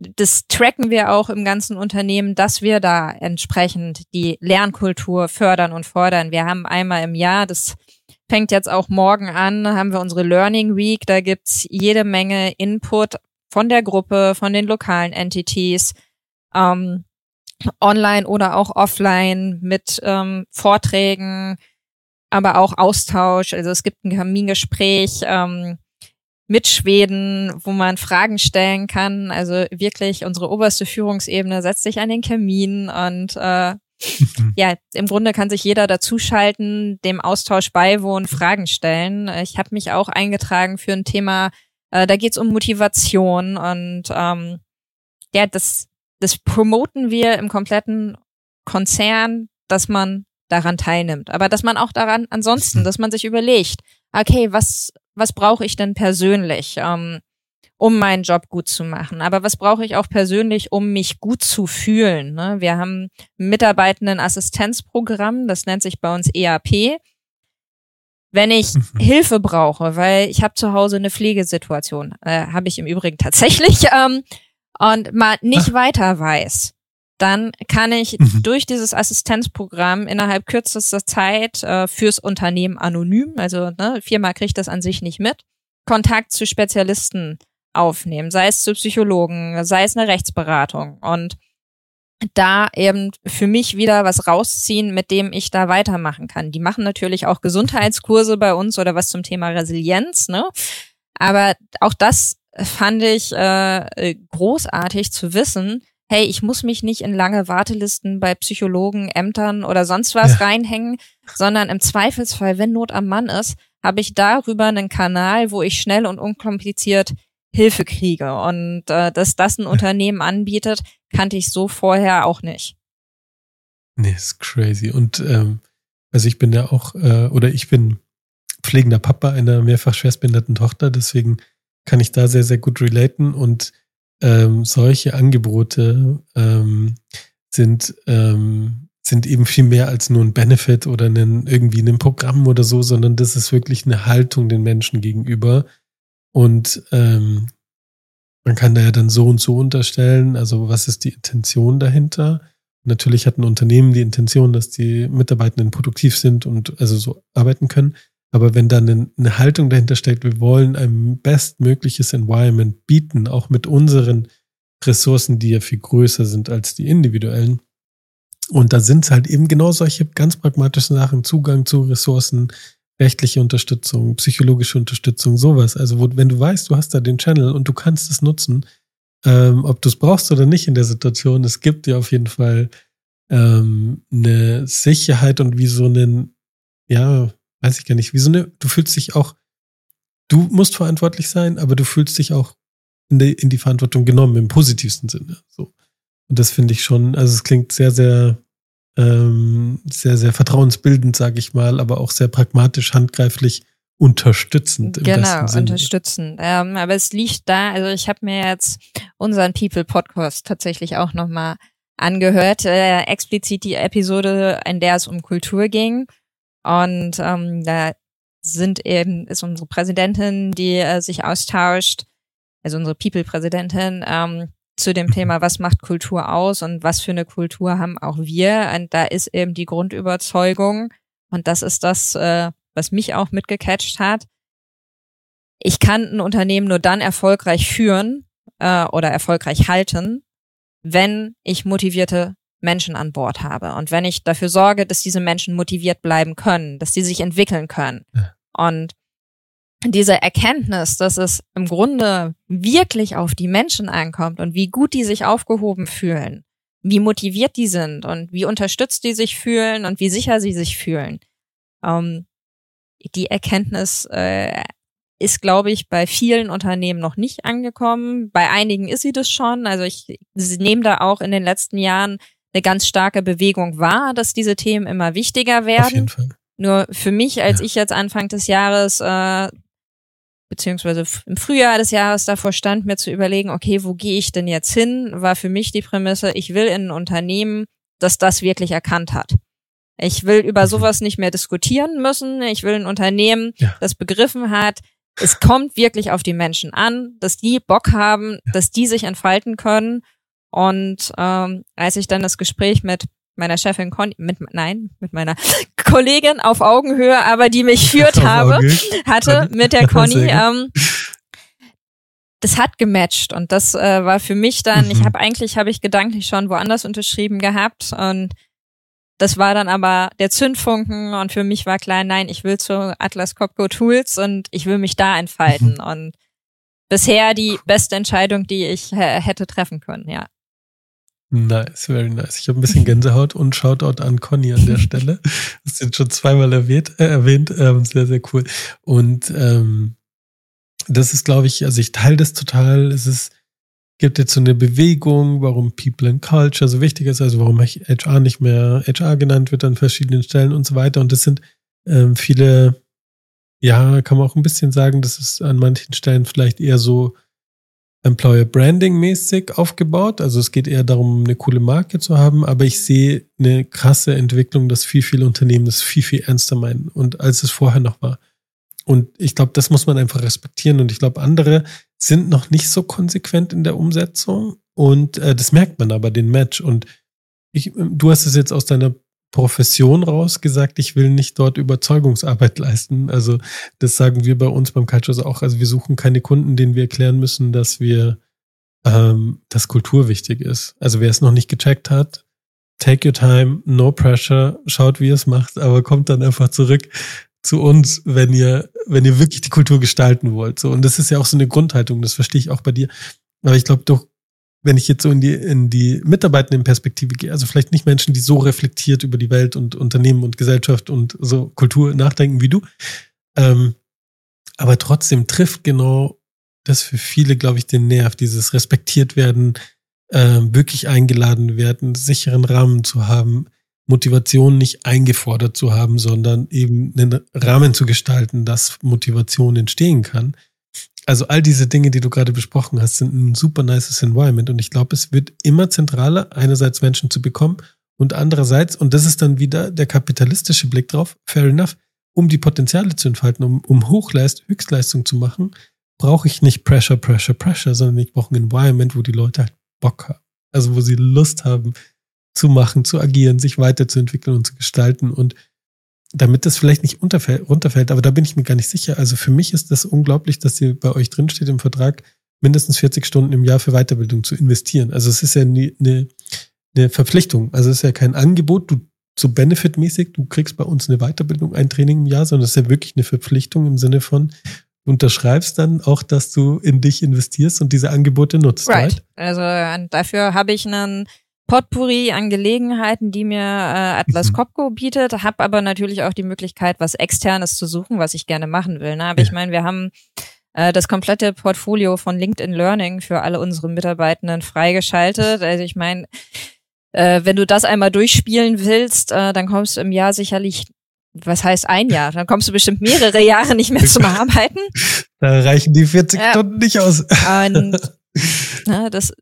das tracken wir auch im ganzen Unternehmen, dass wir da entsprechend die Lernkultur fördern und fordern. Wir haben einmal im Jahr, das fängt jetzt auch morgen an, haben wir unsere Learning Week. Da gibt's jede Menge Input von der Gruppe, von den lokalen Entities, ähm, online oder auch offline mit ähm, Vorträgen, aber auch Austausch. Also es gibt ein Kamingespräch ähm, mit Schweden, wo man Fragen stellen kann. Also wirklich, unsere oberste Führungsebene setzt sich an den Kamin und äh, [LAUGHS] ja, im Grunde kann sich jeder dazuschalten, dem Austausch beiwohnen, Fragen stellen. Ich habe mich auch eingetragen für ein Thema Äh, da geht's um Motivation und ähm, ja, das, das promoten wir im kompletten Konzern, dass man daran teilnimmt. Aber dass man auch daran ansonsten, [LAUGHS] dass man sich überlegt, okay, was, was brauche ich denn persönlich? Ähm, um meinen Job gut zu machen. Aber was brauche ich auch persönlich, um mich gut zu fühlen? Ne? Wir haben ein Mitarbeitenden-Assistenzprogramm, das nennt sich bei uns EAP. Wenn ich. [LAUGHS] Hilfe brauche, weil ich habe zu Hause eine Pflegesituation, äh, habe ich im Übrigen tatsächlich, [LAUGHS] ähm, und mal nicht Ach. weiter weiß, dann kann ich mhm. durch dieses Assistenzprogramm innerhalb kürzester Zeit äh, fürs Unternehmen anonym, also ne, Firma kriegt das an sich nicht mit, Kontakt zu Spezialisten aufnehmen, sei es zu Psychologen, sei es eine Rechtsberatung und da eben für mich wieder was rausziehen, mit dem ich da weitermachen kann. Die machen natürlich auch Gesundheitskurse bei uns oder was zum Thema Resilienz, ne? Aber auch das fand ich äh, großartig zu wissen. Hey, ich muss mich nicht in lange Wartelisten bei Psychologen, Ämtern oder sonst was ja. reinhängen, sondern im Zweifelsfall, wenn Not am Mann ist, habe ich darüber einen Kanal, wo ich schnell und unkompliziert Hilfe kriege. Und äh, dass das ein Unternehmen anbietet, kannte ich so vorher auch nicht. Nee, ist crazy. Und ähm, also ich bin ja auch, äh, oder ich bin pflegender Papa einer mehrfach schwerstbehinderten Tochter, deswegen kann ich da sehr, sehr gut relaten. Und ähm, solche Angebote ähm, sind, ähm, sind eben viel mehr als nur ein Benefit oder einen, irgendwie ein Programm oder so, sondern das ist wirklich eine Haltung den Menschen gegenüber, und ähm, man kann da ja dann so und so unterstellen, also was ist die Intention dahinter? Natürlich hat ein Unternehmen die Intention, dass die Mitarbeitenden produktiv sind und also so arbeiten können. Aber wenn dann eine, Haltung dahinter steckt, wir wollen ein bestmögliches Environment bieten, auch mit unseren Ressourcen, die ja viel größer sind als die individuellen. Und da sind es halt eben genau solche ganz pragmatischen Sachen, Zugang zu Ressourcen, rechtliche Unterstützung, psychologische Unterstützung, sowas. Also wo, wenn du weißt, du hast da den Channel und du kannst es nutzen, ähm, ob du es brauchst oder nicht in der Situation, es gibt dir auf jeden Fall ähm, eine Sicherheit und wie so einen, ja, weiß ich gar nicht, wie so eine, du fühlst dich auch, du musst verantwortlich sein, aber du fühlst dich auch in die, in die Verantwortung genommen, im positivsten Sinne. So. Und das finde ich schon, also es klingt sehr, sehr ähm, sehr, sehr vertrauensbildend, sage ich mal, aber auch sehr pragmatisch, handgreiflich unterstützend. Im genau, unterstützend. Ähm, aber es liegt da, also ich habe mir jetzt unseren People Podcast tatsächlich auch nochmal angehört, äh, explizit die Episode, in der es um Kultur ging. Und ähm, da sind eben, ist unsere Präsidentin, die äh, sich austauscht, also unsere People-Präsidentin, ähm, zu dem Thema, was macht Kultur aus und was für eine Kultur haben auch wir. Und da ist eben die Grundüberzeugung, und das ist das, äh, was mich auch mitgecatcht hat. Ich kann ein Unternehmen nur dann erfolgreich führen äh, oder erfolgreich halten, wenn ich motivierte Menschen an Bord habe und wenn ich dafür sorge, dass diese Menschen motiviert bleiben können, dass sie sich entwickeln können. Ja. Und diese Erkenntnis, dass es im Grunde wirklich auf die Menschen ankommt und wie gut die sich aufgehoben fühlen, wie motiviert die sind und wie unterstützt die sich fühlen und wie sicher sie sich fühlen. Ähm, die Erkenntnis äh, ist, glaube ich, bei vielen Unternehmen noch nicht angekommen. Bei einigen ist sie das schon. Also ich nehme da auch in den letzten Jahren eine ganz starke Bewegung wahr, dass diese Themen immer wichtiger werden. Auf jeden Fall. Nur für mich, als ja. ich jetzt Anfang des Jahres äh, beziehungsweise im Frühjahr des Jahres davor stand, mir zu überlegen, okay, wo gehe ich denn jetzt hin, war für mich die Prämisse, ich will in ein Unternehmen, das das wirklich erkannt hat. Ich will über mhm. sowas nicht mehr diskutieren müssen. Ich will ein Unternehmen, ja. das begriffen hat, es kommt wirklich auf die Menschen an, dass die Bock haben, dass die sich entfalten können. Und ähm, als ich dann das Gespräch mit meiner Chefin Conny, mit, nein, mit meiner [LAUGHS] Kollegin auf Augenhöhe, aber die mich führt [LAUGHS] habe, hatte mit der [LAUGHS] Conny. Ähm, das hat gematcht und das äh, war für mich dann, mhm. ich habe eigentlich, habe ich gedanklich schon woanders unterschrieben gehabt und das war dann aber der Zündfunken und für mich war klar, nein, ich will zu Atlas Copco Tools und ich will mich da entfalten mhm. und bisher die beste Entscheidung, die ich hätte treffen können, ja. Nice, very nice. Ich habe ein bisschen [LAUGHS] Gänsehaut und Shoutout an Conny an der Stelle. [LAUGHS] Das sind schon zweimal erwähnt, äh, erwähnt. Ähm, sehr, sehr cool. Und ähm, das ist, glaube ich, also ich teile das total. Es ist, gibt jetzt so eine Bewegung, warum People and Culture so wichtig ist, also warum HR nicht mehr HR genannt wird an verschiedenen Stellen und so weiter. Und das sind ähm, viele, ja, kann man auch ein bisschen sagen, das ist an manchen Stellen vielleicht eher so Employer Branding mäßig aufgebaut. Also es geht eher darum, eine coole Marke zu haben, aber ich sehe eine krasse Entwicklung, dass viel, viele Unternehmen das viel, viel ernster meinen und als es vorher noch war. Und ich glaube, das muss man einfach respektieren. Und ich glaube, andere sind noch nicht so konsequent in der Umsetzung. Und äh, das merkt man aber, den Match. Und ich, du hast es jetzt aus deiner Profession raus gesagt, ich will nicht dort Überzeugungsarbeit leisten. Also das sagen wir bei uns beim Cultures auch. Also wir suchen keine Kunden, denen wir erklären müssen, dass wir, ähm, dass Kultur wichtig ist. Also wer es noch nicht gecheckt hat, take your time, no pressure, schaut, wie ihr es macht, aber kommt dann einfach zurück zu uns, wenn ihr, wenn ihr wirklich die Kultur gestalten wollt. So, und das ist ja auch so eine Grundhaltung, das verstehe ich auch bei dir. Aber ich glaube doch, wenn ich jetzt so in die, in die mitarbeitenden Perspektive gehe, also vielleicht nicht Menschen, die so reflektiert über die Welt und Unternehmen und Gesellschaft und so Kultur nachdenken wie du, ähm, aber trotzdem trifft genau das für viele, glaube ich, den Nerv, dieses respektiert werden, äh, wirklich eingeladen werden, sicheren Rahmen zu haben, Motivation nicht eingefordert zu haben, sondern eben einen Rahmen zu gestalten, dass Motivation entstehen kann also all diese Dinge, die du gerade besprochen hast, sind ein super nices Environment und ich glaube, es wird immer zentraler, einerseits Menschen zu bekommen und andererseits, und das ist dann wieder der kapitalistische Blick drauf, fair enough, um die Potenziale zu entfalten, um, um Hochleist, Höchstleistung zu machen, brauche ich nicht Pressure, Pressure, Pressure, sondern ich brauche ein Environment, wo die Leute halt Bock haben. Also wo sie Lust haben zu machen, zu agieren, sich weiterzuentwickeln und zu gestalten und damit das vielleicht nicht runterfällt, aber da bin ich mir gar nicht sicher. Also für mich ist das unglaublich, dass hier bei euch drinsteht im Vertrag, mindestens 40 Stunden im Jahr für Weiterbildung zu investieren. Also es ist ja eine, eine, eine Verpflichtung. Also es ist ja kein Angebot, du so benefitmäßig, du kriegst bei uns eine Weiterbildung, ein Training im Jahr, sondern es ist ja wirklich eine Verpflichtung im Sinne von, du unterschreibst dann auch, dass du in dich investierst und diese Angebote nutzt. Right. right? Also dafür habe ich einen Potpourri an Gelegenheiten, die mir äh, Atlas mhm. Copco bietet, habe aber natürlich auch die Möglichkeit, was externes zu suchen, was ich gerne machen will. Ne? Aber ja. ich meine, wir haben äh, das komplette Portfolio von LinkedIn Learning für alle unsere Mitarbeitenden freigeschaltet. Also ich meine, äh, wenn du das einmal durchspielen willst, äh, dann kommst du im Jahr sicherlich was heißt ein Jahr? Dann kommst du bestimmt mehrere [LAUGHS] Jahre nicht mehr zum [LAUGHS] Arbeiten. Da reichen die 40 ja. Stunden nicht aus. Und na, [LAUGHS] ne, das,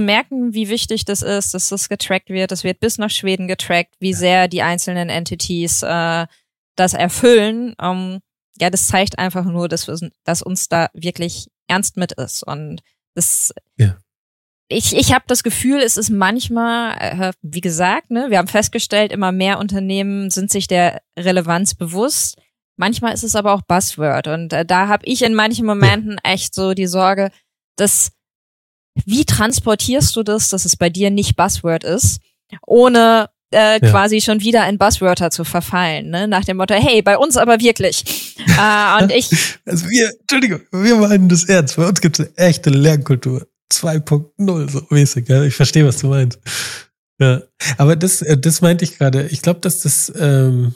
zu merken, wie wichtig das ist, dass das getrackt wird. Das wird bis nach Schweden getrackt, wie sehr die einzelnen Entities äh, das erfüllen. Um, ja, das zeigt einfach nur, dass, wir, dass uns da wirklich ernst mit ist. Und das, ja. ich, ich habe das Gefühl, es ist manchmal, äh, wie gesagt, ne, wir haben festgestellt, immer mehr Unternehmen sind sich der Relevanz bewusst. Manchmal ist es aber auch Buzzword. Und äh, da habe ich in manchen Momenten echt so die Sorge, dass wie transportierst du das, dass es bei dir nicht Buzzword ist, ohne äh, ja. quasi schon wieder in Buzzwörter zu verfallen, ne? Nach dem Motto, hey, bei uns aber wirklich. äh, und ich. [LAUGHS] Also wir, Entschuldigung, wir meinen das ernst. Bei uns gibt es eine echte Lernkultur. 2.0, so mäßig, ja. Ich verstehe, was du meinst. Ja. Aber das, äh, das meinte ich gerade. Ich glaube, dass das, ähm,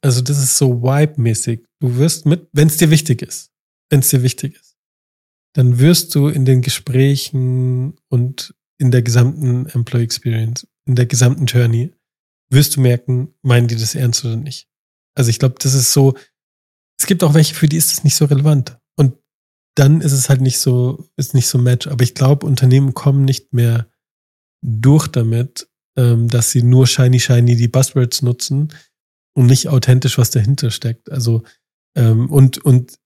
also das ist so Vibe-mäßig. Du wirst mit, wenn es dir wichtig ist. Wenn es dir wichtig ist dann wirst du in den Gesprächen und in der gesamten Employee Experience, in der gesamten Journey, wirst du merken, meinen die das ernst oder nicht. Also ich glaube, das ist so, es gibt auch welche, für die ist das nicht so relevant. Und dann ist es halt nicht so, ist nicht so Match. Aber ich glaube, Unternehmen kommen nicht mehr durch damit, ähm, dass sie nur shiny, shiny die Buzzwords nutzen und nicht authentisch, was dahinter steckt. Also, ähm, und, und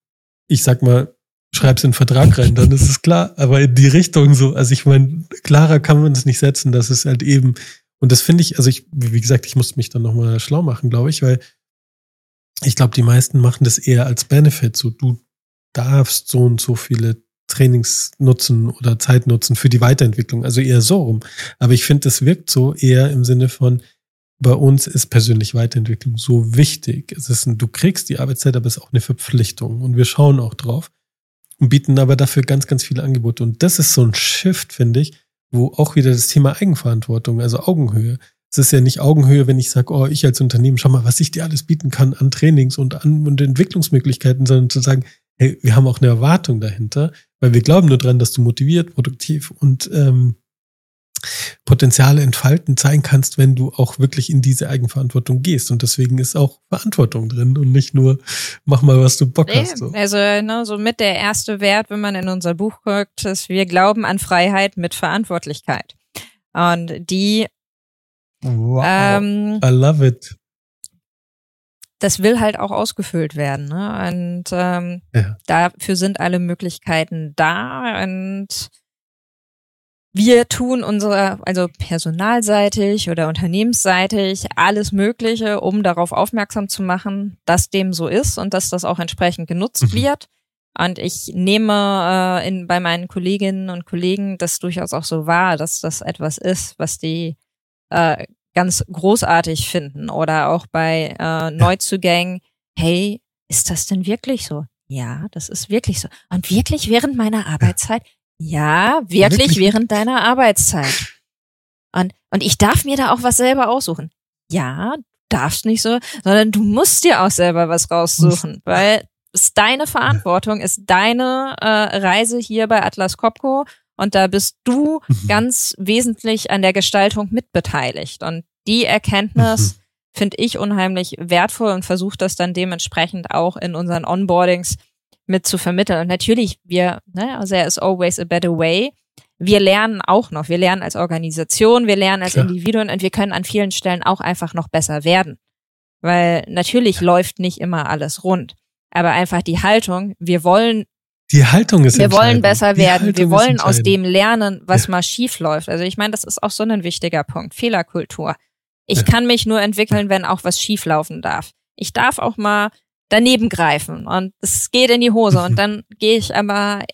ich sag mal, schreib's in den Vertrag rein, dann ist es klar. Aber in die Richtung so, also ich meine, klarer kann man es nicht setzen, das ist halt eben, und das finde ich, also ich, wie gesagt, ich muss mich dann nochmal schlau machen, glaube ich, weil ich glaube, die meisten machen das eher als Benefit. So, du darfst so und so viele Trainings nutzen oder Zeit nutzen für die Weiterentwicklung. Also eher so rum. Aber ich finde, das wirkt so eher im Sinne von, bei uns ist persönlich Weiterentwicklung so wichtig. Es ist ein, du kriegst die Arbeitszeit, aber es ist auch eine Verpflichtung. Und wir schauen auch drauf und bieten aber dafür ganz, ganz viele Angebote. Und das ist so ein Shift, finde ich, wo auch wieder das Thema Eigenverantwortung, also Augenhöhe. Es ist ja nicht Augenhöhe, wenn ich sage, oh, ich als Unternehmen, schau mal, was ich dir alles bieten kann an Trainings und an und Entwicklungsmöglichkeiten, sondern zu sagen, hey, wir haben auch eine Erwartung dahinter, weil wir glauben nur dran, dass du motiviert, produktiv und ähm, Potenziale entfalten zeigen kannst, wenn du auch wirklich in diese Eigenverantwortung gehst. Und deswegen ist auch Verantwortung drin und nicht nur mach mal, was du Bock nee, hast. So. Also ne, so mit der erste Wert, wenn man in unser Buch guckt, ist, wir glauben an Freiheit mit Verantwortlichkeit. Und die Wow, ähm, I love it. Das will halt auch ausgefüllt werden. Ne? Und ähm, ja. dafür sind alle Möglichkeiten da. Und wir tun unsere, also personalseitig oder unternehmensseitig, alles Mögliche, um darauf aufmerksam zu machen, dass dem so ist und dass das auch entsprechend genutzt mhm. wird. Und ich nehme äh, in, bei meinen Kolleginnen und Kollegen das durchaus auch so wahr, dass das etwas ist, was die äh, ganz großartig finden. Oder auch bei äh, Neuzugängen, hey, ist das denn wirklich so? Ja, das ist wirklich so. Und wirklich während meiner Arbeitszeit? Ja, wirklich, wirklich? während deiner Arbeitszeit. Und, und ich darf mir da auch was selber aussuchen. Ja, darfst nicht so, sondern du musst dir auch selber was raussuchen, weil es deine Verantwortung, ist deine äh, Reise hier bei Atlas Copco und da bist du mhm. ganz wesentlich an der Gestaltung mitbeteiligt. Und die Erkenntnis mhm. finde ich unheimlich wertvoll und versuche das dann dementsprechend auch in unseren Onboardings mit zu vermitteln. Und natürlich, wir, ne, also there is always a better way. Wir lernen auch noch. Wir lernen als Organisation, wir lernen als Klar. Individuen und wir können an vielen Stellen auch einfach noch besser werden. Weil natürlich läuft nicht immer alles rund. Aber einfach die Haltung, wir wollen die Haltung ist Wir wollen besser werden. Wir wollen aus dem lernen, was ja. mal schief läuft. Also ich meine, das ist auch so ein wichtiger Punkt. Fehlerkultur. Ich ja. kann mich nur entwickeln, wenn auch was schief laufen darf. Ich darf auch mal daneben greifen und es geht in die Hose und [LAUGHS] dann gehe ich aber,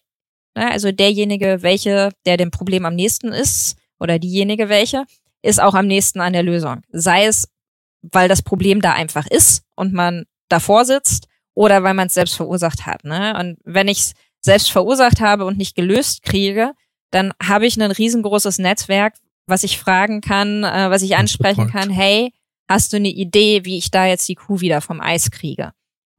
na, ne, also derjenige, welche, der dem Problem am nächsten ist oder diejenige welche, ist auch am nächsten an der Lösung. Sei es, weil das Problem da einfach ist und man davor sitzt oder weil man es selbst verursacht hat. Ne? Und wenn ich es selbst verursacht habe und nicht gelöst kriege, dann habe ich ein riesengroßes Netzwerk, was ich fragen kann, äh, was ich ansprechen kann. Hey, hast du eine Idee, wie ich da jetzt die Kuh wieder vom Eis kriege?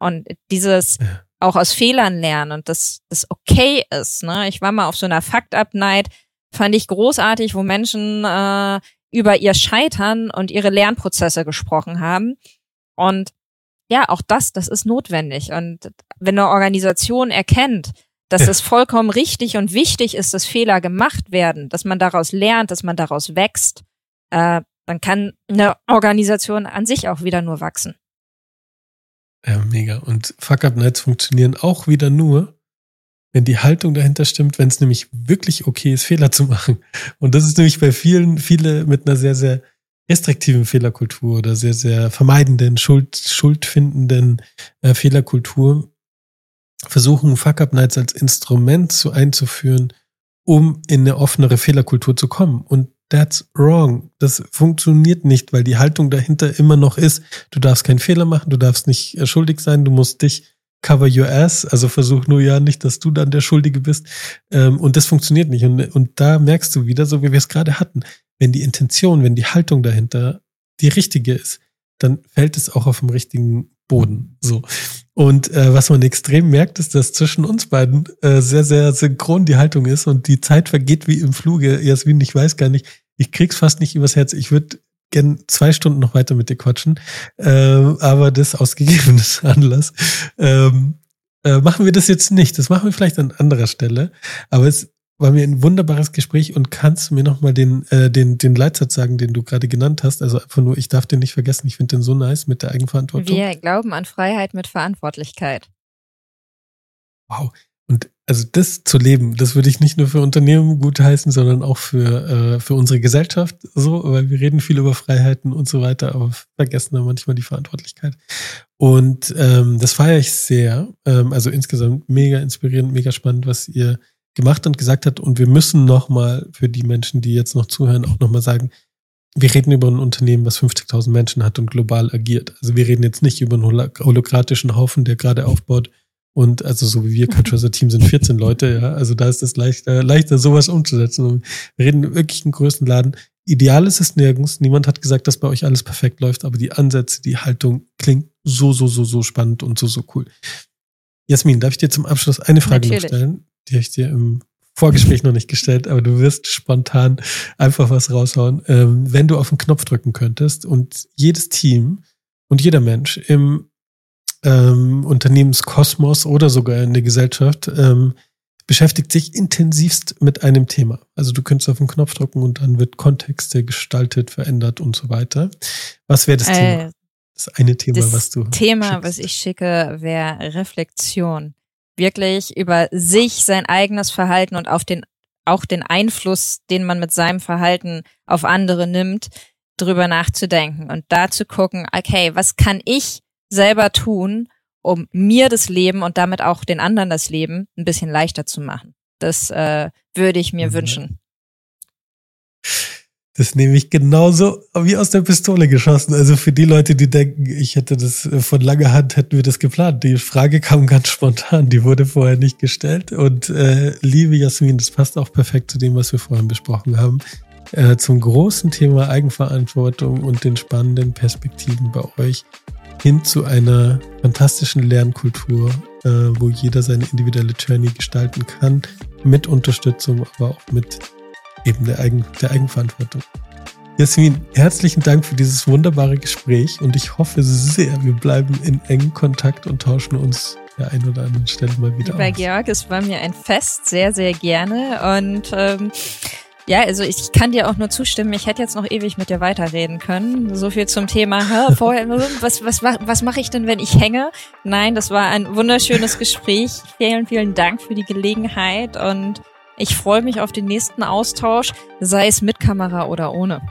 Und dieses auch aus Fehlern lernen und das, das okay ist. Ne? Ich war mal auf so einer Fakt-Up-Night, fand ich großartig, wo Menschen äh, über ihr Scheitern und ihre Lernprozesse gesprochen haben. Und ja, auch das, das ist notwendig. Und wenn eine Organisation erkennt, dass es vollkommen richtig und wichtig ist, dass Fehler gemacht werden, dass man daraus lernt, dass man daraus wächst, äh, dann kann eine Organisation an sich auch wieder nur wachsen. Ja, mega. Und Fuck-Up-Nights funktionieren auch wieder nur, wenn die Haltung dahinter stimmt, wenn es nämlich wirklich okay ist, Fehler zu machen. Und das ist nämlich bei vielen, viele mit einer sehr, sehr restriktiven Fehlerkultur oder sehr, sehr vermeidenden, Schuld, schuldfindenden äh, Fehlerkultur versuchen, Fuck-Up-Nights als Instrument zu einzuführen, um in eine offenere Fehlerkultur zu kommen. Und that's wrong. Das funktioniert nicht, weil die Haltung dahinter immer noch ist, du darfst keinen Fehler machen, du darfst nicht äh, schuldig sein, du musst dich cover your ass, also versuch nur ja nicht, dass du dann der Schuldige bist. Ähm, und das funktioniert nicht. Und, und da merkst du wieder, so wie wir es gerade hatten, wenn die Intention, wenn die Haltung dahinter die richtige ist, dann fällt es auch auf dem richtigen Boden. So. Und äh, was man extrem merkt, ist, dass zwischen uns beiden äh, sehr, sehr synchron die Haltung ist und die Zeit vergeht wie im Fluge. Jasmin, ich weiß gar nicht, ich krieg's fast nicht übers Herz. Ich würde gern zwei Stunden noch weiter mit dir quatschen, ähm, aber das aus gegebenes [LAUGHS] Anlass. Ähm, äh, machen wir das jetzt nicht. Das machen wir vielleicht an anderer Stelle. Aber es war mir ein wunderbares Gespräch und kannst du mir nochmal den, äh, den, den Leitsatz sagen, den du gerade genannt hast? Also einfach nur, ich darf den nicht vergessen, ich finde den so nice mit der Eigenverantwortung. Wir glauben an Freiheit mit Verantwortlichkeit. Wow. Und also das zu leben, das würde ich nicht nur für Unternehmen gut heißen, sondern auch für, äh, für unsere Gesellschaft so, weil wir reden viel über Freiheiten und so weiter, aber vergessen dann manchmal die Verantwortlichkeit. Und ähm, das feiere ich sehr. Ähm, also insgesamt mega inspirierend, mega spannend, was ihr gemacht und gesagt habt. Und wir müssen nochmal für die Menschen, die jetzt noch zuhören, auch nochmal sagen, wir reden über ein Unternehmen, was 50.000 Menschen hat und global agiert. Also wir reden jetzt nicht über einen holokratischen Haufen, der gerade aufbaut, und also so wie wir [LAUGHS] Culture Team sind 14 Leute, ja. Also da ist es leichter, leichter sowas umzusetzen. Wir reden wirklich einen größten Laden. Ideal ist es nirgends. Niemand hat gesagt, dass bei euch alles perfekt läuft, aber die Ansätze, die Haltung klingt so, so, so, so spannend und so, so cool. Jasmin, darf ich dir zum Abschluss eine Frage Natürlich. noch stellen? Die habe ich dir im Vorgespräch noch nicht gestellt, aber du wirst spontan einfach was raushauen. Ähm, wenn du auf den Knopf drücken könntest und jedes Team und jeder Mensch im ähm, Unternehmenskosmos oder sogar in der Gesellschaft ähm, beschäftigt sich intensivst mit einem Thema. Also du könntest auf den Knopf drücken und dann wird Kontexte gestaltet, verändert und so weiter. Was wäre das äh, Thema? Das eine Thema, das was du. Thema, schickst. was ich schicke, wäre Reflexion. Wirklich über sich, sein eigenes Verhalten und auf den, auch den Einfluss, den man mit seinem Verhalten auf andere nimmt, drüber nachzudenken und da zu gucken, okay, was kann ich selber tun, um mir das Leben und damit auch den anderen das Leben ein bisschen leichter zu machen. Das äh, würde ich mir mhm. wünschen. Das nehme ich genauso wie aus der Pistole geschossen. Also für die Leute, die denken, ich hätte das äh, von langer Hand, hätten wir das geplant. Die Frage kam ganz spontan, die wurde vorher nicht gestellt. Und äh, liebe Jasmin, das passt auch perfekt zu dem, was wir vorhin besprochen haben. Äh, zum großen Thema Eigenverantwortung und den spannenden Perspektiven bei euch hin zu einer fantastischen Lernkultur, äh, wo jeder seine individuelle Journey gestalten kann, mit Unterstützung, aber auch mit eben der, Eigen, der Eigenverantwortung. Jasmin, herzlichen Dank für dieses wunderbare Gespräch und ich hoffe sehr, wir bleiben in engem Kontakt und tauschen uns der einen oder anderen Stelle mal wieder Lieber aus. Georg, es war mir ein Fest, sehr, sehr gerne und ähm, ja, also ich kann dir auch nur zustimmen. Ich hätte jetzt noch ewig mit dir weiterreden können. So viel zum Thema. Hä, vorher, [LAUGHS] was was was mache ich denn, wenn ich hänge? Nein, das war ein wunderschönes Gespräch. Vielen vielen Dank für die Gelegenheit und ich freue mich auf den nächsten Austausch, sei es mit Kamera oder ohne.